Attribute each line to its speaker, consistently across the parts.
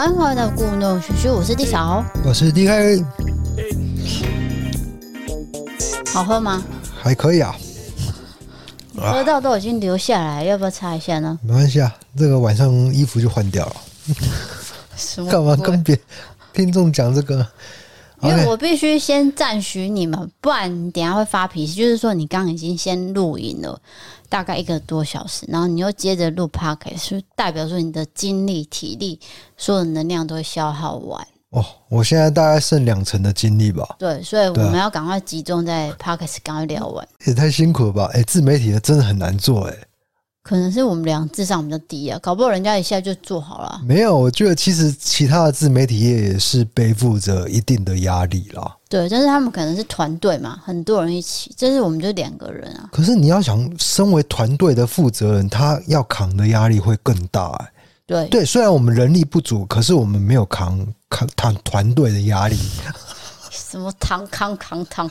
Speaker 1: 安，欢迎来到故弄玄虚，我是地小，
Speaker 2: 我是 DK，
Speaker 1: 好喝吗？
Speaker 2: 还可以啊，
Speaker 1: 喝到都已经流下来，要不要擦一下呢？
Speaker 2: 没关系啊，这个晚上衣服就换掉了。
Speaker 1: 什么？
Speaker 2: 干嘛跟别听众讲这个？
Speaker 1: 因为我必须先赞许你们，不然你等下会发脾气。就是说，你刚刚已经先录影了。大概一个多小时，然后你又接着录 podcast，是代表说你的精力、体力、所有能量都会消耗完。
Speaker 2: 哦，我现在大概剩两成的精力吧。
Speaker 1: 对，所以我们要赶快集中在 podcast，赶快聊完。
Speaker 2: 也太辛苦了吧？哎，自媒体的真的很难做哎。
Speaker 1: 可能是我们俩智商比较低啊，搞不好人家一下就做好了。
Speaker 2: 没有，我觉得其实其他的自媒体业也是背负着一定的压力啦。
Speaker 1: 对，但是他们可能是团队嘛，很多人一起，这是我们就两个人啊。
Speaker 2: 可是你要想，身为团队的负责人，他要扛的压力会更大哎。
Speaker 1: 对
Speaker 2: 对，虽然我们人力不足，可是我们没有扛扛团团队的压力。
Speaker 1: 什么扛扛扛扛？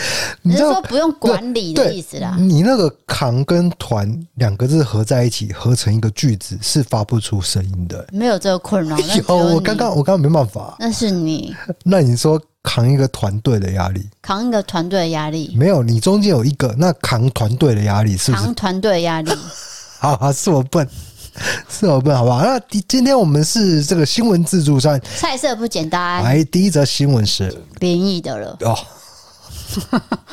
Speaker 1: 你是说不用管理的意思啦？
Speaker 2: 你那个“扛”跟“团”两个字合在一起，合成一个句子是发不出声音的。
Speaker 1: 没有这个困扰。
Speaker 2: 有，我刚刚我刚刚没办法。
Speaker 1: 那是你。
Speaker 2: 那你说扛一个团队的压力？
Speaker 1: 扛一个团队的压力？
Speaker 2: 没有，你中间有一个，那扛团队的压力是不是？
Speaker 1: 扛团队的压力。
Speaker 2: 好啊，是我笨，是我笨，好不好？那今天我们是这个新闻自助餐，
Speaker 1: 菜色不简单。
Speaker 2: 来，第一则新闻是
Speaker 1: 灵异的了哦。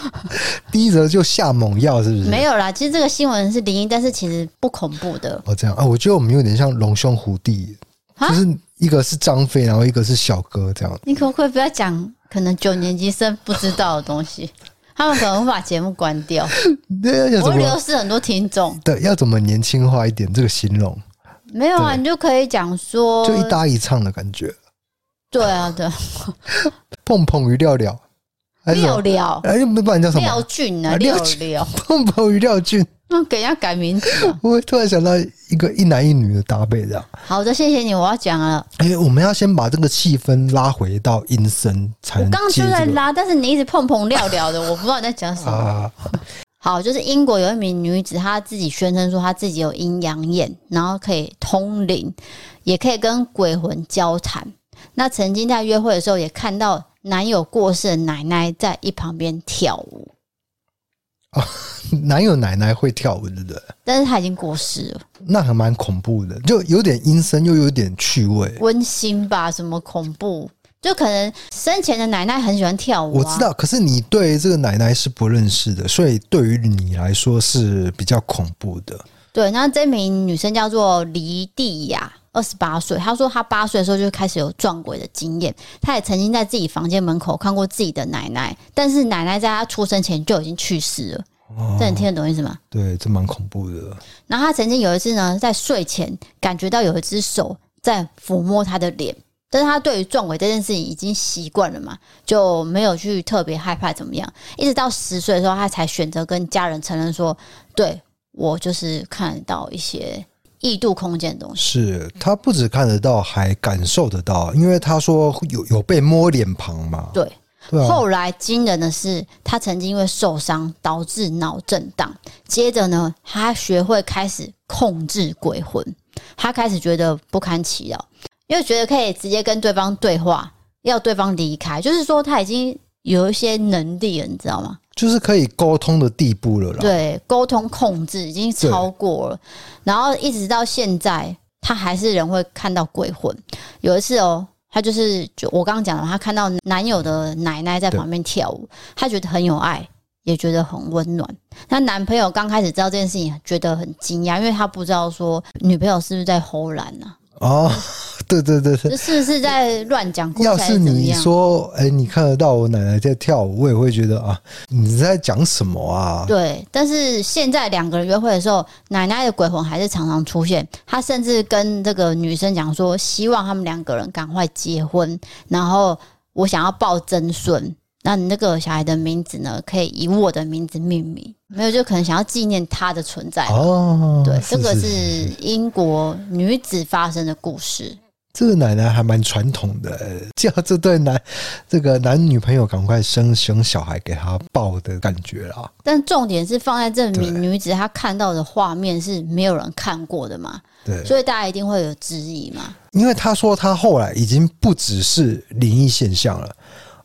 Speaker 2: 第一则就下猛药是不是？
Speaker 1: 没有啦，其实这个新闻是灵异，但是其实不恐怖的。
Speaker 2: 哦，这样啊，我觉得我们有点像龙兄虎弟，就是一个是张飞，然后一个是小哥这样。
Speaker 1: 你可不可以不要讲可能九年级生不知道的东西？他们可能会把节目关掉。对，我流失很多听众。
Speaker 2: 对，要怎么年轻化一点？这个形容
Speaker 1: 没有啊，你就可以讲说，
Speaker 2: 就一搭一唱的感觉。
Speaker 1: 对啊，对，
Speaker 2: 碰碰鱼料料。
Speaker 1: 廖廖，
Speaker 2: 哎，不然叫什么？
Speaker 1: 廖俊啊，廖廖，
Speaker 2: 碰碰与廖俊，
Speaker 1: 那给人家改名字。
Speaker 2: 我突然想到一个一男一女的搭配，这样。
Speaker 1: 好的，谢谢你，我要讲了。
Speaker 2: 哎、欸，我们要先把这个气氛拉回到阴森，才刚刚就在拉，
Speaker 1: 但是你一直碰碰廖廖的，我不知道你在讲什么。啊、好，就是英国有一名女子，她自己宣称说她自己有阴阳眼，然后可以通灵，也可以跟鬼魂交谈。那曾经在约会的时候，也看到。男友过世的奶奶在一旁边跳舞
Speaker 2: 啊！男友奶奶会跳舞，对不对？
Speaker 1: 但是她已经过世了，
Speaker 2: 那还蛮恐怖的，就有点阴森，又有点趣味，
Speaker 1: 温馨吧？什么恐怖？就可能生前的奶奶很喜欢跳舞啊。
Speaker 2: 我知道，可是你对这个奶奶是不认识的，所以对于你来说是比较恐怖的。
Speaker 1: 对，那这名女生叫做黎蒂亚。二十八岁，他说他八岁的时候就开始有撞鬼的经验。他也曾经在自己房间门口看过自己的奶奶，但是奶奶在他出生前就已经去世了。哦，这你听得懂意思吗？
Speaker 2: 对，这蛮恐怖的。
Speaker 1: 然后他曾经有一次呢，在睡前感觉到有一只手在抚摸他的脸，但是他对于撞鬼这件事情已经习惯了嘛，就没有去特别害怕怎么样。一直到十岁的时候，他才选择跟家人承认说：“对，我就是看到一些。”异度空间的东西，
Speaker 2: 是他不止看得到，还感受得到，因为他说有有被摸脸庞嘛。
Speaker 1: 对，对啊、后来惊人的是，他曾经因为受伤导致脑震荡，接着呢，他学会开始控制鬼魂，他开始觉得不堪其扰，因为觉得可以直接跟对方对话，要对方离开，就是说他已经有一些能力了，你知道吗？
Speaker 2: 就是可以沟通的地步了啦。
Speaker 1: 对，沟通控制已经超过了，然后一直到现在，他还是人会看到鬼魂。有一次哦，他就是就我刚刚讲的，他看到男友的奶奶在旁边跳舞，他觉得很有爱，也觉得很温暖。他男朋友刚开始知道这件事情，觉得很惊讶，因为他不知道说女朋友是不是在偷懒呢？
Speaker 2: 哦，对对对对，
Speaker 1: 这是不是在乱讲故事？
Speaker 2: 要是你说，哎，你看得到我奶奶在跳舞，我也会觉得啊，你在讲什么啊？
Speaker 1: 对，但是现在两个人约会的时候，奶奶的鬼魂还是常常出现。他甚至跟这个女生讲说，希望他们两个人赶快结婚，然后我想要抱曾孙。那你那个小孩的名字呢？可以以我的名字命名，没有就可能想要纪念他的存在哦。对，这个是英国女子发生的故事。
Speaker 2: 这个奶奶还蛮传统的，叫这对男这个男女朋友赶快生生小孩给他抱的感觉啦。
Speaker 1: 但重点是放在这名女子她看到的画面是没有人看过的嘛？对，所以大家一定会有质疑嘛。
Speaker 2: 因为她说她后来已经不只是灵异现象了。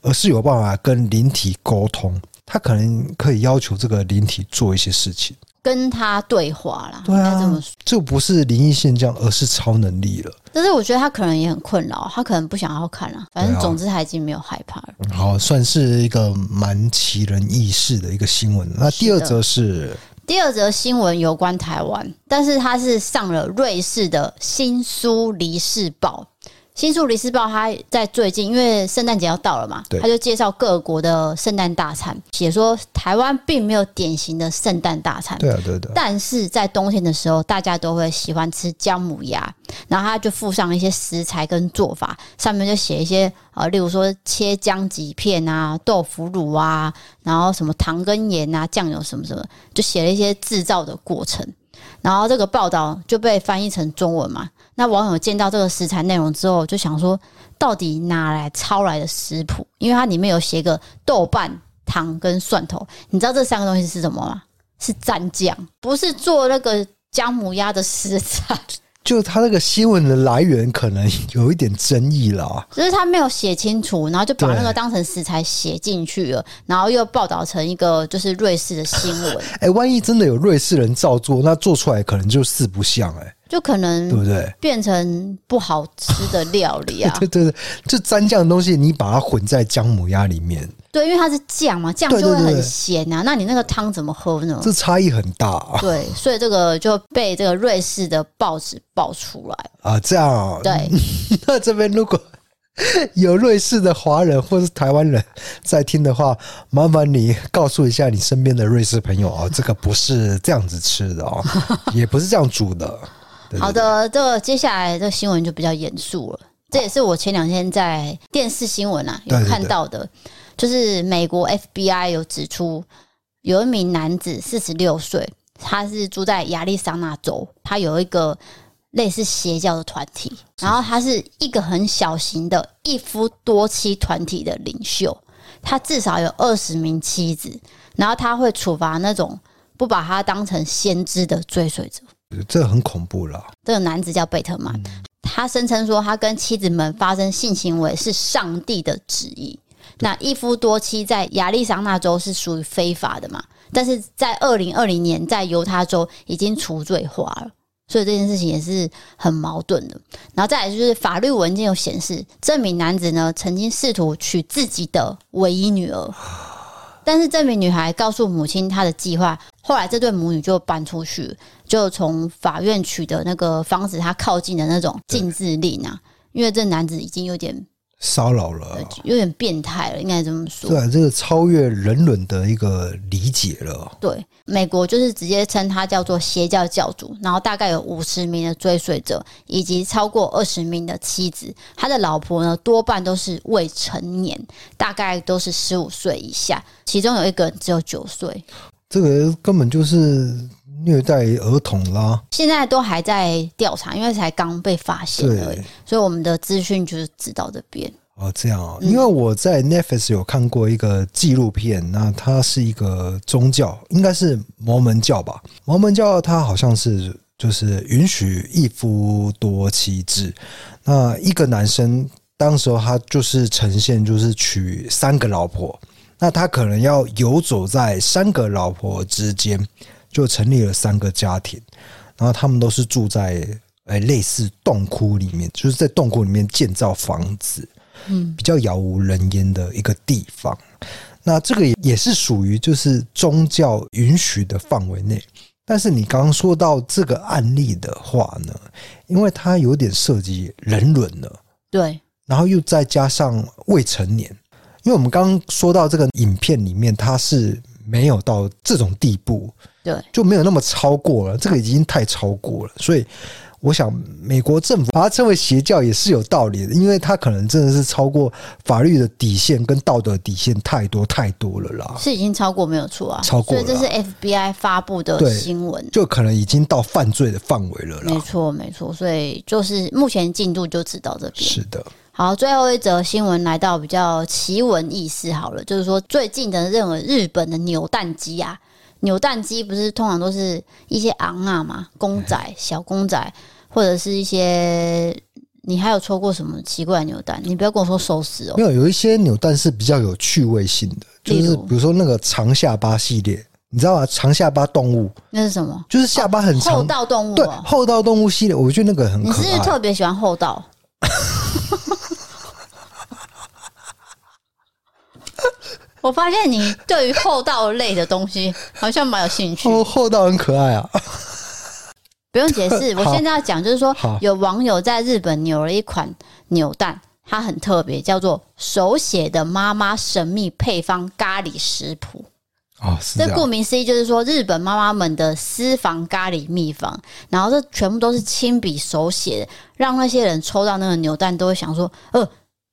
Speaker 2: 而是有办法跟灵体沟通，她可能可以要求这个灵体做一些事情，
Speaker 1: 跟他对话啦。
Speaker 2: 对啊，这么说，这不是灵异现象，而是超能力了。
Speaker 1: 但是我觉得他可能也很困扰，他可能不想要看了。反正总之他已经没有害怕了。
Speaker 2: 好，算是一个蛮奇人异事的一个新闻。那第二则是
Speaker 1: 第二则新闻有关台湾，但是他是上了瑞士的新苏黎世报。新宿黎世报，他在最近，因为圣诞节要到了嘛，他就介绍各国的圣诞大餐，写说台湾并没有典型的圣诞大餐，
Speaker 2: 对啊，对的。
Speaker 1: 但是在冬天的时候，大家都会喜欢吃姜母鸭，然后他就附上一些食材跟做法，上面就写一些呃，例如说切姜几片啊，豆腐乳啊，然后什么糖跟盐啊，酱油什么什么，就写了一些制造的过程，然后这个报道就被翻译成中文嘛。那网友见到这个食材内容之后，就想说，到底哪来抄来的食谱？因为它里面有写个豆瓣、糖跟蒜头，你知道这三个东西是什么吗？是蘸酱，不是做那个姜母鸭的食材。
Speaker 2: 就他那个新闻的来源可能有一点争议了，
Speaker 1: 就是他没有写清楚，然后就把那个当成食材写进去了，然后又报道成一个就是瑞士的新闻。
Speaker 2: 哎，万一真的有瑞士人照做，那做出来可能就四不像哎。
Speaker 1: 就可能对不对？变成不好吃的料理啊！
Speaker 2: 对 对对，就蘸酱的东西，你把它混在姜母鸭里面。
Speaker 1: 对，因为它是酱嘛，酱就会很咸啊。那你那个汤怎么喝呢？
Speaker 2: 这差异很大啊。
Speaker 1: 对，所以这个就被这个瑞士的报纸爆出来
Speaker 2: 啊。这样
Speaker 1: 对。
Speaker 2: 那这边如果有瑞士的华人或是台湾人在听的话，麻烦你告诉一下你身边的瑞士朋友啊，这个不是这样子吃的哦，也不是这样煮的。
Speaker 1: 好的，这个接下来这个新闻就比较严肃了。这也是我前两天在电视新闻啊有看到的，就是美国 FBI 有指出，有一名男子四十六岁，他是住在亚利桑那州，他有一个类似邪教的团体，然后他是一个很小型的一夫多妻团体的领袖，他至少有二十名妻子，然后他会处罚那种不把他当成先知的追随者。
Speaker 2: 这很恐怖了。
Speaker 1: 这个男子叫贝特曼，他声称说他跟妻子们发生性行为是上帝的旨意。那一夫多妻在亚利桑那州是属于非法的嘛？但是在二零二零年在犹他州已经除罪化了，所以这件事情也是很矛盾的。然后再来就是法律文件有显示，这名男子呢曾经试图娶自己的唯一女儿。但是这名女孩告诉母亲她的计划，后来这对母女就搬出去，就从法院取得那个防止她靠近的那种禁制令啊，因为这男子已经有点。
Speaker 2: 骚扰了，
Speaker 1: 有点变态了，应该这么说。
Speaker 2: 对，这个超越人伦的一个理解了。
Speaker 1: 对，美国就是直接称他叫做邪教教主，然后大概有五十名的追随者，以及超过二十名的妻子。他的老婆呢，多半都是未成年，大概都是十五岁以下，其中有一个人只有九岁。
Speaker 2: 这个根本就是虐待儿童啦！
Speaker 1: 现在都还在调查，因为才刚被发现而已，所以我们的资讯就是知道这边。
Speaker 2: 哦，这样啊，因为我在 Netflix 有看过一个纪录片，那它是一个宗教，应该是摩门教吧？摩门教它好像是就是允许一夫多妻制，那一个男生当时候他就是呈现就是娶三个老婆，那他可能要游走在三个老婆之间，就成立了三个家庭，然后他们都是住在诶类似洞窟里面，就是在洞窟里面建造房子。嗯，比较杳无人烟的一个地方，那这个也也是属于就是宗教允许的范围内。但是你刚刚说到这个案例的话呢，因为它有点涉及人伦了，
Speaker 1: 对，
Speaker 2: 然后又再加上未成年，因为我们刚刚说到这个影片里面，它是没有到这种地步，
Speaker 1: 对，
Speaker 2: 就没有那么超过了，这个已经太超过了，所以。我想，美国政府把它称为邪教也是有道理的，因为它可能真的是超过法律的底线跟道德底线太多太多了啦。
Speaker 1: 是已经超过没有错啊，
Speaker 2: 超过了。
Speaker 1: 所以这是 FBI 发布的新闻，
Speaker 2: 就可能已经到犯罪的范围了啦。
Speaker 1: 没错，没错。所以就是目前进度就只到这边。
Speaker 2: 是的。
Speaker 1: 好，最后一则新闻来到比较奇闻异事好了，就是说最近的认为日本的扭蛋机啊，扭蛋机不是通常都是一些昂啊嘛，公仔、小公仔。或者是一些，你还有抽过什么奇怪的扭蛋？你不要跟我说寿司哦。
Speaker 2: 没有，有一些扭蛋是比较有趣味性的，就是比如说那个长下巴系列，你知道吗？长下巴动物
Speaker 1: 那是什么？
Speaker 2: 就是下巴很长。
Speaker 1: 厚道动物。
Speaker 2: 对，厚道动物系列，我觉得那个很可爱。
Speaker 1: 你是不是特别喜欢厚道？我发现你对于厚道类的东西好像蛮有兴趣。
Speaker 2: 哦，厚道很可爱啊。
Speaker 1: 不用解释，我现在要讲，就是说有网友在日本扭了一款扭蛋，它很特别，叫做手写的妈妈神秘配方咖喱食谱。
Speaker 2: 哦，
Speaker 1: 这顾名思义就是说日本妈妈们的私房咖喱秘方，然后这全部都是亲笔手写的，让那些人抽到那个扭蛋都会想说，呃，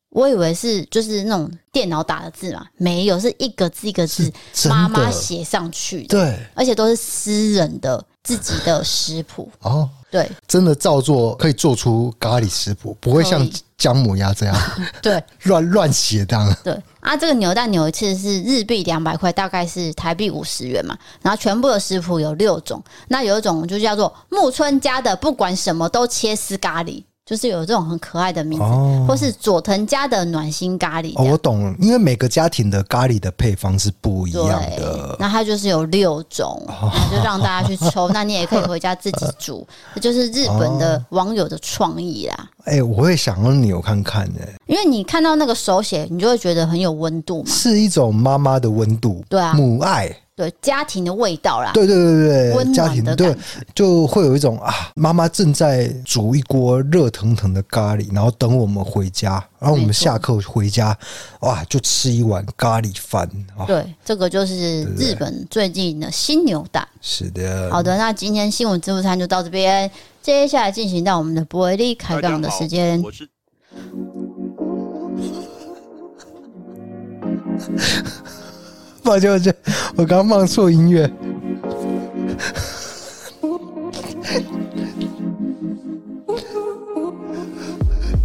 Speaker 1: 我以为是就是那种电脑打的字嘛，没有，是一个字一个字妈妈写上去的，
Speaker 2: 对，
Speaker 1: 而且都是私人的。自己的食谱
Speaker 2: 哦，
Speaker 1: 对，
Speaker 2: 真的照做可以做出咖喱食谱，不会像姜母鸭这样，
Speaker 1: 对，
Speaker 2: 乱乱写这样。
Speaker 1: 对啊，这个扭蛋扭一次是日币两百块，大概是台币五十元嘛。然后全部的食谱有六种，那有一种就叫做木村家的，不管什么都切丝咖喱。就是有这种很可爱的名字，哦、或是佐藤家的暖心咖喱。
Speaker 2: 哦，我懂了，因为每个家庭的咖喱的配方是不一样的。
Speaker 1: 那它就是有六种，哦、那就让大家去抽。哦、那你也可以回家自己煮，这就是日本的网友的创意啦。
Speaker 2: 哎、欸，我会想让你有看看的，
Speaker 1: 因为你看到那个手写，你就会觉得很有温度嘛，
Speaker 2: 是一种妈妈的温度，
Speaker 1: 对啊，
Speaker 2: 母爱。
Speaker 1: 对家庭的味道啦，
Speaker 2: 对对对对，家庭对，
Speaker 1: 温暖的感觉，
Speaker 2: 就会有一种啊，妈妈正在煮一锅热腾腾的咖喱，然后等我们回家，然后我们下课回家，哇，就吃一碗咖喱饭。
Speaker 1: 对，这个就是日本最近的新牛蛋。
Speaker 2: 是的，
Speaker 1: 好的，那今天新闻自助餐就到这边，接下来进行到我们的伯利开杠的时间。我是
Speaker 2: 抱歉，抱歉，我刚放错音乐。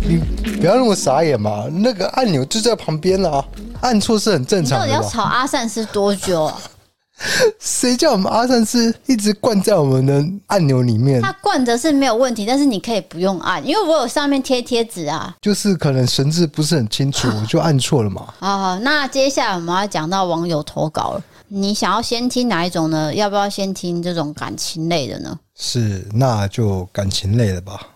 Speaker 2: 你不要那么傻眼嘛！那个按钮就在旁边了，按错是很正常的。
Speaker 1: 到底要吵阿善是多久啊？
Speaker 2: 谁叫我们阿善是一直灌在我们的按钮里面？
Speaker 1: 他灌着是没有问题，但是你可以不用按，因为我有上面贴贴纸啊。
Speaker 2: 就是可能神志不是很清楚，我就按错了嘛。
Speaker 1: 好好，那接下来我们要讲到网友投稿了。你想要先听哪一种呢？要不要先听这种感情类的呢？
Speaker 2: 是，那就感情类的吧。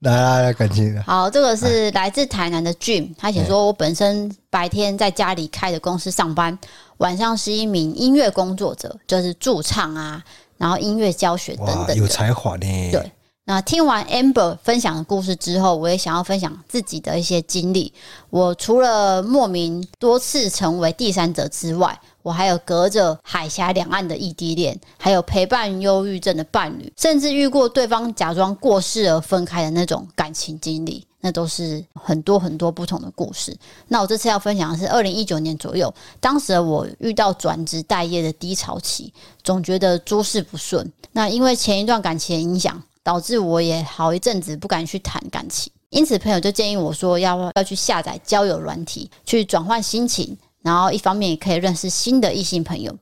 Speaker 2: 来来来，感情
Speaker 1: 好，这个是来自台南的 Jim，他写说：“我本身白天在家里开的公司上班，晚上是一名音乐工作者，就是驻唱啊，然后音乐教学等等。”
Speaker 2: 有才华呢。
Speaker 1: 对，那听完 Amber 分享的故事之后，我也想要分享自己的一些经历。我除了莫名多次成为第三者之外，我还有隔着海峡两岸的异地恋，还有陪伴忧郁症的伴侣，甚至遇过对方假装过世而分开的那种感情经历，那都是很多很多不同的故事。那我这次要分享的是二零一九年左右，当时我遇到转职待业的低潮期，总觉得诸事不顺。那因为前一段感情的影响，导致我也好一阵子不敢去谈感情，因此朋友就建议我说要要去下载交友软体，去转换心情。然后一方面也可以认识新的异性朋友。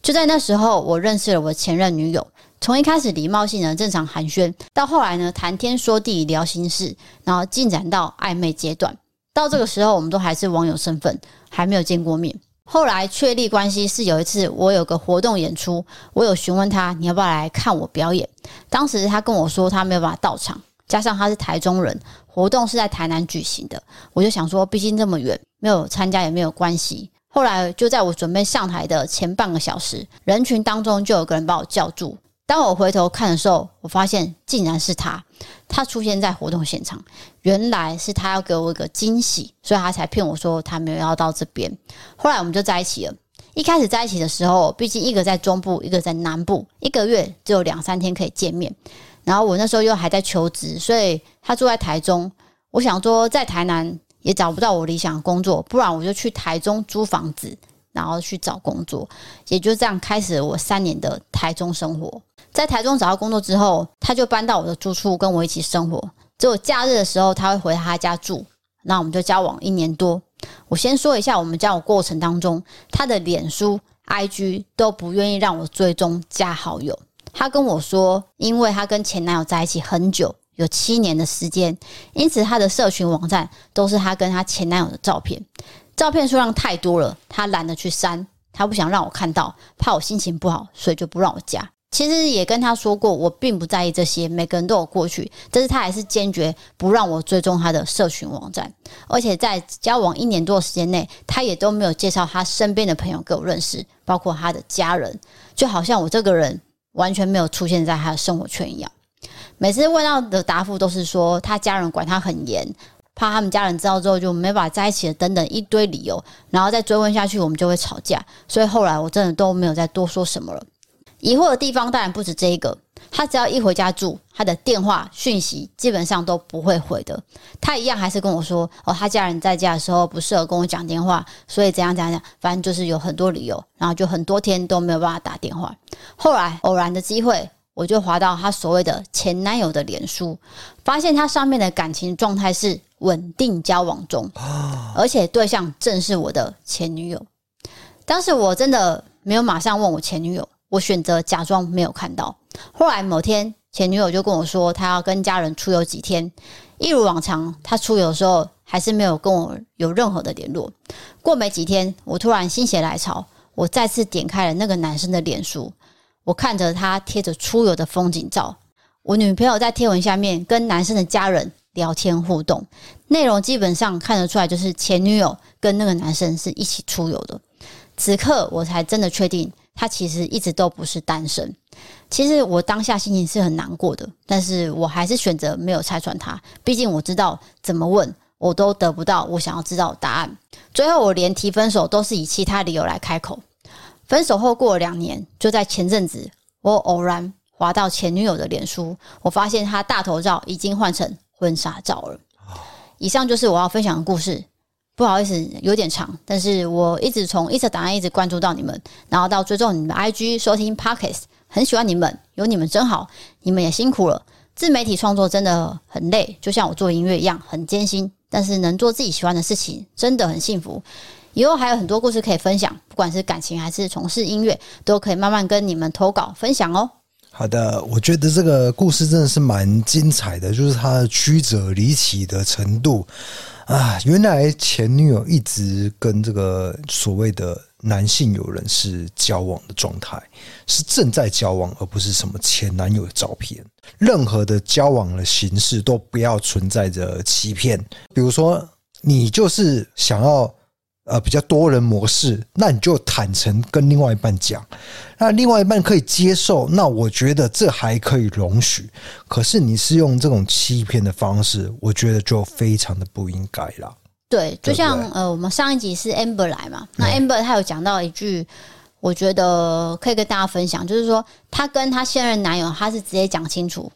Speaker 1: 就在那时候，我认识了我前任女友。从一开始礼貌性的正常寒暄，到后来呢谈天说地聊心事，然后进展到暧昧阶段。到这个时候，我们都还是网友身份，还没有见过面。后来确立关系是有一次我有个活动演出，我有询问他，你要不要来看我表演？当时他跟我说他没有办法到场。加上他是台中人，活动是在台南举行的，我就想说，毕竟这么远，没有参加也没有关系。后来就在我准备上台的前半个小时，人群当中就有个人把我叫住。当我回头看的时候，我发现竟然是他。他出现在活动现场，原来是他要给我一个惊喜，所以他才骗我说他没有要到这边。后来我们就在一起了。一开始在一起的时候，毕竟一个在中部，一个在南部，一个月只有两三天可以见面。然后我那时候又还在求职，所以他住在台中。我想说，在台南也找不到我理想的工作，不然我就去台中租房子，然后去找工作。也就这样开始了我三年的台中生活。在台中找到工作之后，他就搬到我的住处跟我一起生活。只有假日的时候，他会回他家住。那我们就交往一年多。我先说一下我们交往过程当中，他的脸书、IG 都不愿意让我追踪加好友。他跟我说，因为他跟前男友在一起很久，有七年的时间，因此他的社群网站都是他跟他前男友的照片。照片数量太多了，他懒得去删，他不想让我看到，怕我心情不好，所以就不让我加。其实也跟他说过，我并不在意这些，每个人都有过去，但是他还是坚决不让我追踪他的社群网站，而且在交往一年多的时间内，他也都没有介绍他身边的朋友给我认识，包括他的家人，就好像我这个人完全没有出现在他的生活圈一样。每次问到的答复都是说他家人管他很严，怕他们家人知道之后就没法在一起了，等等一堆理由，然后再追问下去，我们就会吵架，所以后来我真的都没有再多说什么了。疑惑的地方当然不止这一个，他只要一回家住，他的电话讯息基本上都不会回的。他一样还是跟我说，哦，他家人在家的时候不适合跟我讲电话，所以怎样怎样讲，反正就是有很多理由，然后就很多天都没有办法打电话。后来偶然的机会，我就滑到他所谓的前男友的脸书，发现他上面的感情状态是稳定交往中，而且对象正是我的前女友。当时我真的没有马上问我前女友。我选择假装没有看到。后来某天，前女友就跟我说，她要跟家人出游几天。一如往常，她出游的时候还是没有跟我有任何的联络。过没几天，我突然心血来潮，我再次点开了那个男生的脸书。我看着他贴着出游的风景照，我女朋友在贴文下面跟男生的家人聊天互动，内容基本上看得出来，就是前女友跟那个男生是一起出游的。此刻，我才真的确定。他其实一直都不是单身。其实我当下心情是很难过的，但是我还是选择没有拆穿他。毕竟我知道怎么问，我都得不到我想要知道的答案。最后，我连提分手都是以其他理由来开口。分手后过了两年，就在前阵子，我偶然滑到前女友的脸书，我发现她大头照已经换成婚纱照了。以上就是我要分享的故事。不好意思，有点长，但是我一直从 Instagram 档案一直关注到你们，然后到追踪你们 IG，收听 Podcast，很喜欢你们，有你们真好，你们也辛苦了。自媒体创作真的很累，就像我做音乐一样，很艰辛。但是能做自己喜欢的事情，真的很幸福。以后还有很多故事可以分享，不管是感情还是从事音乐，都可以慢慢跟你们投稿分享哦。
Speaker 2: 好的，我觉得这个故事真的是蛮精彩的，就是它的曲折离奇的程度。啊，原来前女友一直跟这个所谓的男性友人是交往的状态，是正在交往，而不是什么前男友的照片。任何的交往的形式都不要存在着欺骗，比如说你就是想要。呃，比较多人模式，那你就坦诚跟另外一半讲，那另外一半可以接受，那我觉得这还可以容许。可是你是用这种欺骗的方式，我觉得就非常的不应该了。
Speaker 1: 对，就像呃，我们上一集是 Amber 来嘛，那 Amber 她有讲到一句，我觉得可以跟大家分享，就是说她跟她现任男友，她是直接讲清楚，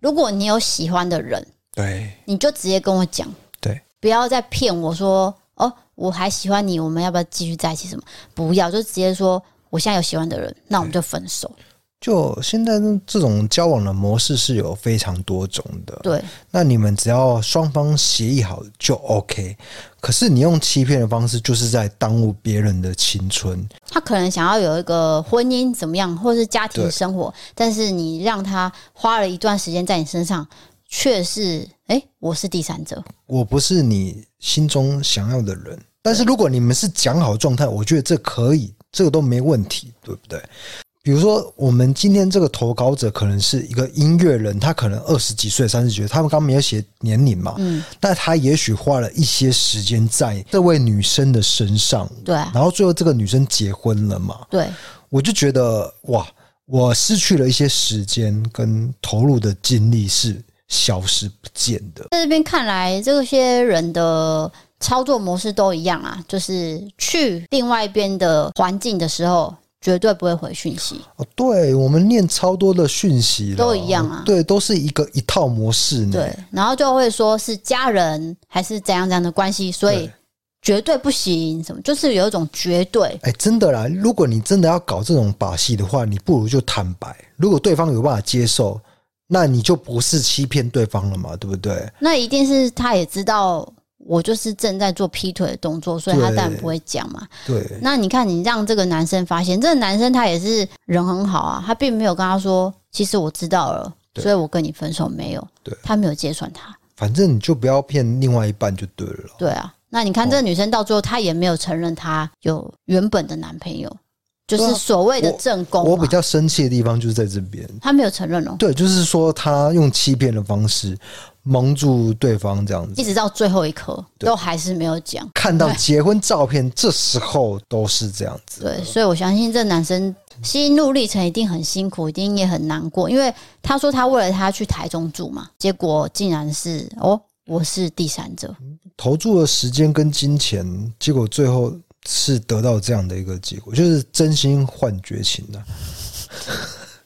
Speaker 1: 如果你有喜欢的人，对，你就直接跟我讲，对，不要再骗我说。哦，我还喜欢你，我们要不要继续在一起？什么？不要，就直接说我现在有喜欢的人，那我们就分手。
Speaker 2: 就现在这种交往的模式是有非常多种的。对，那你们只要双方协议好就 OK。可是你用欺骗的方式，就是在耽误别人的青春。
Speaker 1: 他可能想要有一个婚姻怎么样，或是家庭生活，但是你让他花了一段时间在你身上。却是，哎，我是第三者，
Speaker 2: 我不是你心中想要的人。但是如果你们是讲好状态，我觉得这可以，这个都没问题，对不对？比如说，我们今天这个投稿者可能是一个音乐人，他可能二十几岁、三十几岁，他们刚没有写年龄嘛，嗯，但他也许花了一些时间在这位女生的身上，
Speaker 1: 对，
Speaker 2: 然后最后这个女生结婚了嘛，
Speaker 1: 对，
Speaker 2: 我就觉得哇，我失去了一些时间跟投入的精力是消失不见的。
Speaker 1: 在这边看来，这些人的操作模式都一样啊，就是去另外一边的环境的时候。绝对不会回讯息
Speaker 2: 哦，对，我们念超多的讯息
Speaker 1: 都一样啊，
Speaker 2: 对，都是一个一套模式呢。
Speaker 1: 对，然后就会说是家人还是怎样怎样的关系，所以绝对不行，什么就是有一种绝对。
Speaker 2: 哎，真的啦，如果你真的要搞这种把戏的话，你不如就坦白。如果对方有办法接受，那你就不是欺骗对方了嘛，对不对？
Speaker 1: 那一定是他也知道。我就是正在做劈腿的动作，所以他当然不会讲嘛。
Speaker 2: 对，
Speaker 1: 那你看，你让这个男生发现，这个男生他也是人很好啊，他并没有跟他说，其实我知道了，所以我跟你分手没有。对，他没有揭穿他。
Speaker 2: 反正你就不要骗另外一半就对了。
Speaker 1: 对啊，那你看这个女生到最后，她也没有承认她有原本的男朋友，就是所谓的正宫。
Speaker 2: 我比较生气的地方就是在这边，
Speaker 1: 他没有承认哦。
Speaker 2: 对，就是说他用欺骗的方式。蒙住对方这样子，
Speaker 1: 一直到最后一刻都还是没有讲。
Speaker 2: 看到结婚照片，这时候都是这样子。
Speaker 1: 对，所以我相信这男生心路历程一定很辛苦，一定也很难过。因为他说他为了他去台中住嘛，结果竟然是哦，我是第三者，
Speaker 2: 投注了时间跟金钱，结果最后是得到这样的一个结果，就是真心换绝情的。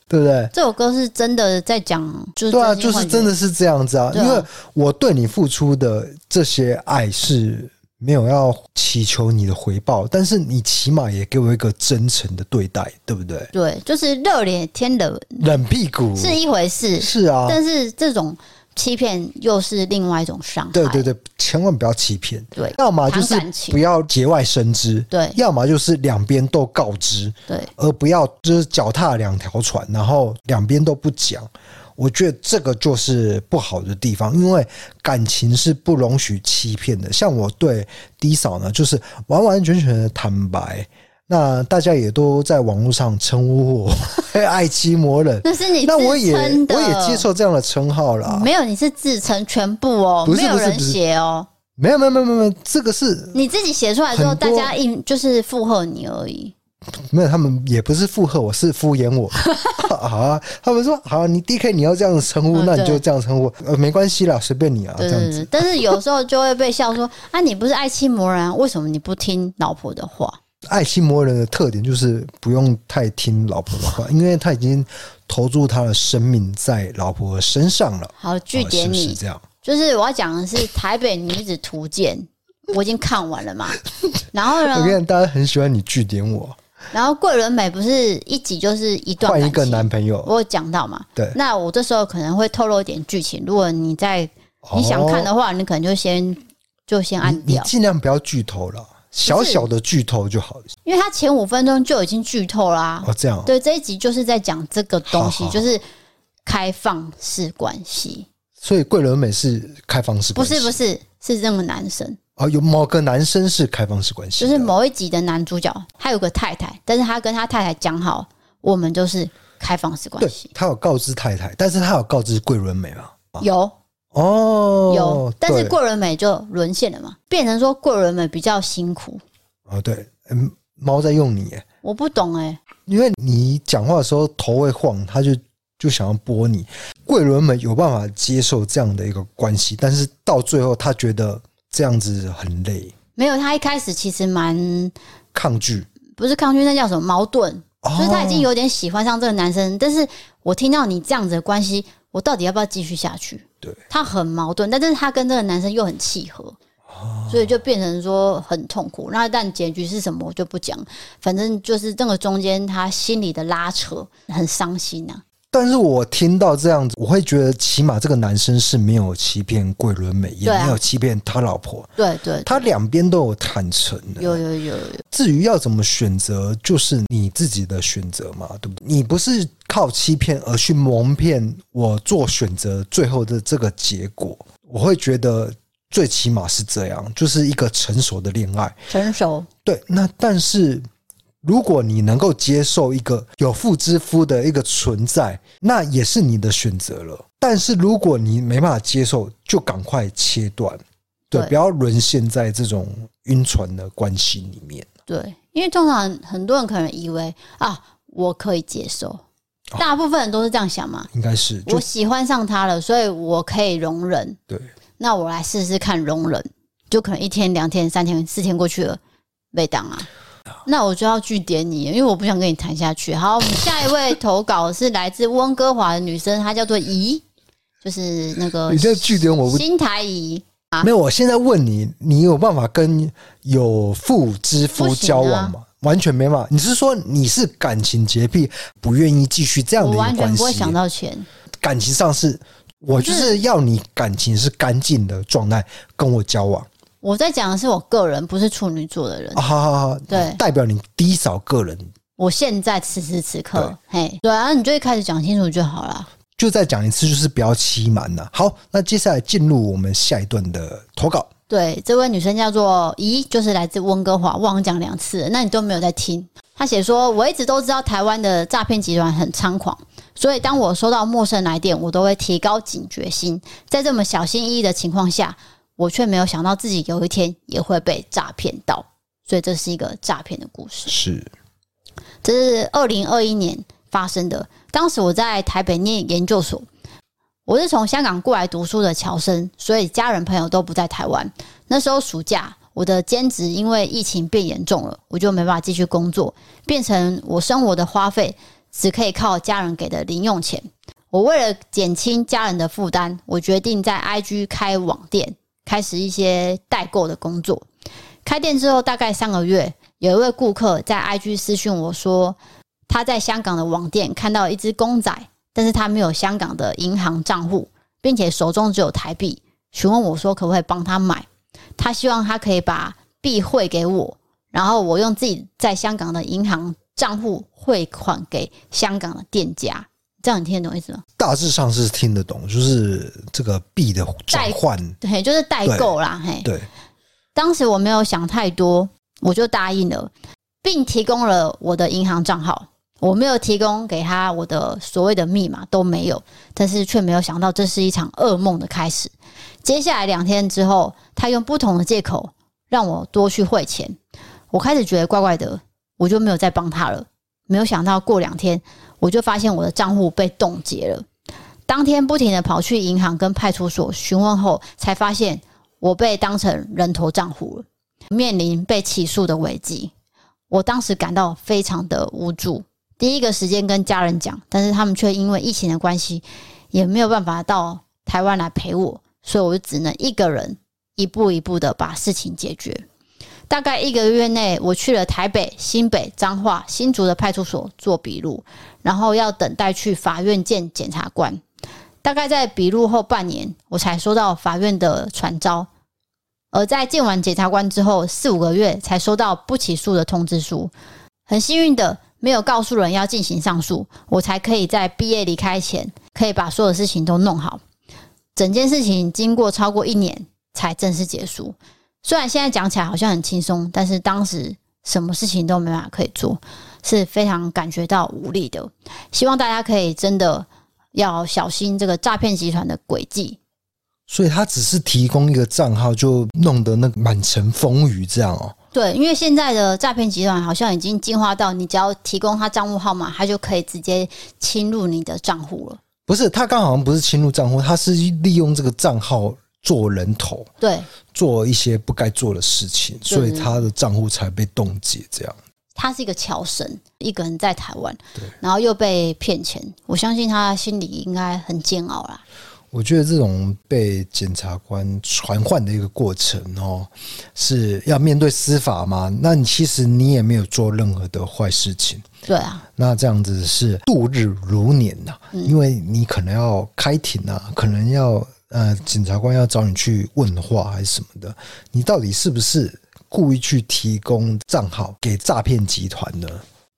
Speaker 2: 对不对？
Speaker 1: 这首歌是真的在讲，就是
Speaker 2: 对啊，就是真的是这样子啊。因为我对你付出的这些爱是没有要祈求你的回报，但是你起码也给我一个真诚的对待，对不对？
Speaker 1: 对，就是热脸贴冷
Speaker 2: 冷屁股
Speaker 1: 是一回事，
Speaker 2: 是啊，
Speaker 1: 但是这种。欺骗又是另外一种伤害。
Speaker 2: 对对对，千万不要欺骗。
Speaker 1: 对，
Speaker 2: 要么就是不要节外生枝。
Speaker 1: 对，
Speaker 2: 要么就是两边都告知。
Speaker 1: 对，
Speaker 2: 而不要就是脚踏两条船，然后两边都不讲。我觉得这个就是不好的地方，因为感情是不容许欺骗的。像我对低嫂呢，就是完完全全的坦白。那大家也都在网络上称呼我“ 爱妻魔人”，
Speaker 1: 那是你
Speaker 2: 那我也我也接受这样的称号了。
Speaker 1: 没有，你是自称全部哦，
Speaker 2: 不是
Speaker 1: 没有人写哦，
Speaker 2: 没有没有没有没有，这个是
Speaker 1: 你自己写出来之后，大家应就是附和你而已。
Speaker 2: 没有，他们也不是附和我，是敷衍我。好啊，他们说好，你 DK 你要这样称呼，那你就这样称呼，呃，没关系啦，随便你啊，这样子。
Speaker 1: 但是有时候就会被笑说啊，你不是爱妻魔人，为什么你不听老婆的话？
Speaker 2: 爱妻魔人的特点就是不用太听老婆的话，因为他已经投注他的生命在老婆身上了。
Speaker 1: 好，据点你，
Speaker 2: 是这样，
Speaker 1: 就是我要讲的是《台北女子图鉴》，我已经看完了嘛。然后呢，
Speaker 2: 我看大家很喜欢你据点我。
Speaker 1: 然后桂纶镁不是一集就是一段
Speaker 2: 换一个男朋友，
Speaker 1: 我有讲到嘛？
Speaker 2: 对。
Speaker 1: 那我这时候可能会透露一点剧情，如果你在你想看的话，你可能就先就先按掉，
Speaker 2: 你尽量不要剧透了。小小的剧透就好了，
Speaker 1: 因为他前五分钟就已经剧透啦、啊。
Speaker 2: 哦，这样。
Speaker 1: 对，这一集就是在讲这个东西，
Speaker 2: 好好好
Speaker 1: 就是开放式关系。
Speaker 2: 所以桂纶镁是开放式关系？
Speaker 1: 不是，不是，是这个男生。
Speaker 2: 哦，有某个男生是开放式关系，
Speaker 1: 就是某一集的男主角，他有个太太，但是他跟他太太讲好，我们就是开放式关系。
Speaker 2: 他有告知太太，但是他有告知桂纶镁吗？
Speaker 1: 有。
Speaker 2: 哦，
Speaker 1: 有，但是桂纶镁就沦陷了嘛，变成说桂纶镁比较辛苦。
Speaker 2: 哦，对，嗯，猫在用你耶，
Speaker 1: 我不懂哎，
Speaker 2: 因为你讲话的时候头会晃，他就就想要拨你。桂纶镁有办法接受这样的一个关系，但是到最后他觉得这样子很累。
Speaker 1: 没有，他一开始其实蛮
Speaker 2: 抗拒，
Speaker 1: 不是抗拒，那叫什么矛盾？哦，就是他已经有点喜欢上这个男生，但是我听到你这样子的关系，我到底要不要继续下去？
Speaker 2: 对，
Speaker 1: 他很矛盾，但是他跟这个男生又很契合，所以就变成说很痛苦。那但结局是什么，我就不讲。反正就是这个中间他心里的拉扯很伤心呐、啊。
Speaker 2: 但是我听到这样子，我会觉得起码这个男生是没有欺骗桂纶镁，也没有欺骗他老婆。
Speaker 1: 对对，对，
Speaker 2: 他两边都有坦诚的。
Speaker 1: 有有有有。
Speaker 2: 至于要怎么选择，就是你自己的选择嘛，对不对？你不是靠欺骗而去蒙骗我做选择，最后的这个结果，我会觉得最起码是这样，就是一个成熟的恋爱。
Speaker 1: 成熟。
Speaker 2: 对，那但是。如果你能够接受一个有妇之夫的一个存在，那也是你的选择了。但是如果你没办法接受，就赶快切断，对，
Speaker 1: 对
Speaker 2: 不要沦陷在这种晕船的关系里面。
Speaker 1: 对，因为通常很多人可能以为啊，我可以接受，大部分人都是这样想嘛。
Speaker 2: 应该是
Speaker 1: 我喜欢上他了，所以我可以容忍。
Speaker 2: 对，
Speaker 1: 那我来试试看容忍，就可能一天、两天、三天、四天过去了，被当啊。那我就要据点你，因为我不想跟你谈下去。好，我们下一位投稿是来自温哥华的女生，她叫做怡，就是那个
Speaker 2: 你这据点我不
Speaker 1: 新台怡。
Speaker 2: 没有，我现在问你，你有办法跟有妇之夫交往吗？啊、完全没办法。你是说你是感情洁癖，不愿意继续这样的一个关系？我完全
Speaker 1: 不会想到钱。
Speaker 2: 感情上是，我就是要你感情是干净的状态跟我交往。
Speaker 1: 我在讲的是我个人，不是处女座的人。
Speaker 2: 好好好，对，代表你低扫个人。
Speaker 1: 我现在此时此刻，嘿，对啊，你就一开始讲清楚就好了。
Speaker 2: 就再讲一次，就是不要欺瞒了。好，那接下来进入我们下一段的投稿。
Speaker 1: 对，这位女生叫做咦，就是来自温哥华，忘了讲两次了，那你都没有在听。她写说：“我一直都知道台湾的诈骗集团很猖狂，所以当我收到陌生来电，我都会提高警觉心。在这么小心翼翼的情况下，我却没有想到自己有一天也会被诈骗到。所以这是一个诈骗的故事。
Speaker 2: 是，
Speaker 1: 这是二零二一年发生的。”当时我在台北念研究所，我是从香港过来读书的侨生，所以家人朋友都不在台湾。那时候暑假，我的兼职因为疫情变严重了，我就没办法继续工作，变成我生活的花费只可以靠家人给的零用钱。我为了减轻家人的负担，我决定在 IG 开网店，开始一些代购的工作。开店之后大概三个月，有一位顾客在 IG 私讯我说，他在香港的网店看到一只公仔，但是他没有香港的银行账户，并且手中只有台币，询问我说可不可以帮他买。他希望他可以把币汇给我，然后我用自己在香港的银行账户汇款给香港的店家。这样你听得懂意思吗？
Speaker 2: 大致上是听得懂，就是这个币的代换，
Speaker 1: 对，就是代购啦。嘿，
Speaker 2: 对。
Speaker 1: 当时我没有想太多，我就答应了，并提供了我的银行账号。我没有提供给他我的所谓的密码都没有，但是却没有想到这是一场噩梦的开始。接下来两天之后，他用不同的借口让我多去汇钱，我开始觉得怪怪的，我就没有再帮他了。没有想到过两天，我就发现我的账户被冻结了。当天不停的跑去银行跟派出所询问后，才发现我被当成人头账户了，面临被起诉的危机。我当时感到非常的无助。第一个时间跟家人讲，但是他们却因为疫情的关系，也没有办法到台湾来陪我，所以我就只能一个人一步一步的把事情解决。大概一个月内，我去了台北、新北、彰化、新竹的派出所做笔录，然后要等待去法院见检察官。大概在笔录后半年，我才收到法院的传召，而在见完检察官之后四五个月，才收到不起诉的通知书。很幸运的。没有告诉人要进行上诉，我才可以在毕业离开前，可以把所有事情都弄好。整件事情经过超过一年才正式结束。虽然现在讲起来好像很轻松，但是当时什么事情都没法可以做，是非常感觉到无力的。希望大家可以真的要小心这个诈骗集团的诡计。
Speaker 2: 所以他只是提供一个账号，就弄得那个满城风雨这样哦。
Speaker 1: 对，因为现在的诈骗集团好像已经进化到，你只要提供他账户号码，他就可以直接侵入你的账户了。
Speaker 2: 不是，他刚好像不是侵入账户，他是利用这个账号做人头，
Speaker 1: 对，
Speaker 2: 做一些不该做的事情，所以他的账户才被冻结。这样，
Speaker 1: 他是一个侨生，一个人在台湾，对，然后又被骗钱，我相信他心里应该很煎熬啦。
Speaker 2: 我觉得这种被检察官传唤的一个过程哦，是要面对司法嘛？那你其实你也没有做任何的坏事情，
Speaker 1: 对啊。
Speaker 2: 那这样子是度日如年呐，因为你可能要开庭啊，可能要呃检察官要找你去问话还是什么的，你到底是不是故意去提供账号给诈骗集团呢？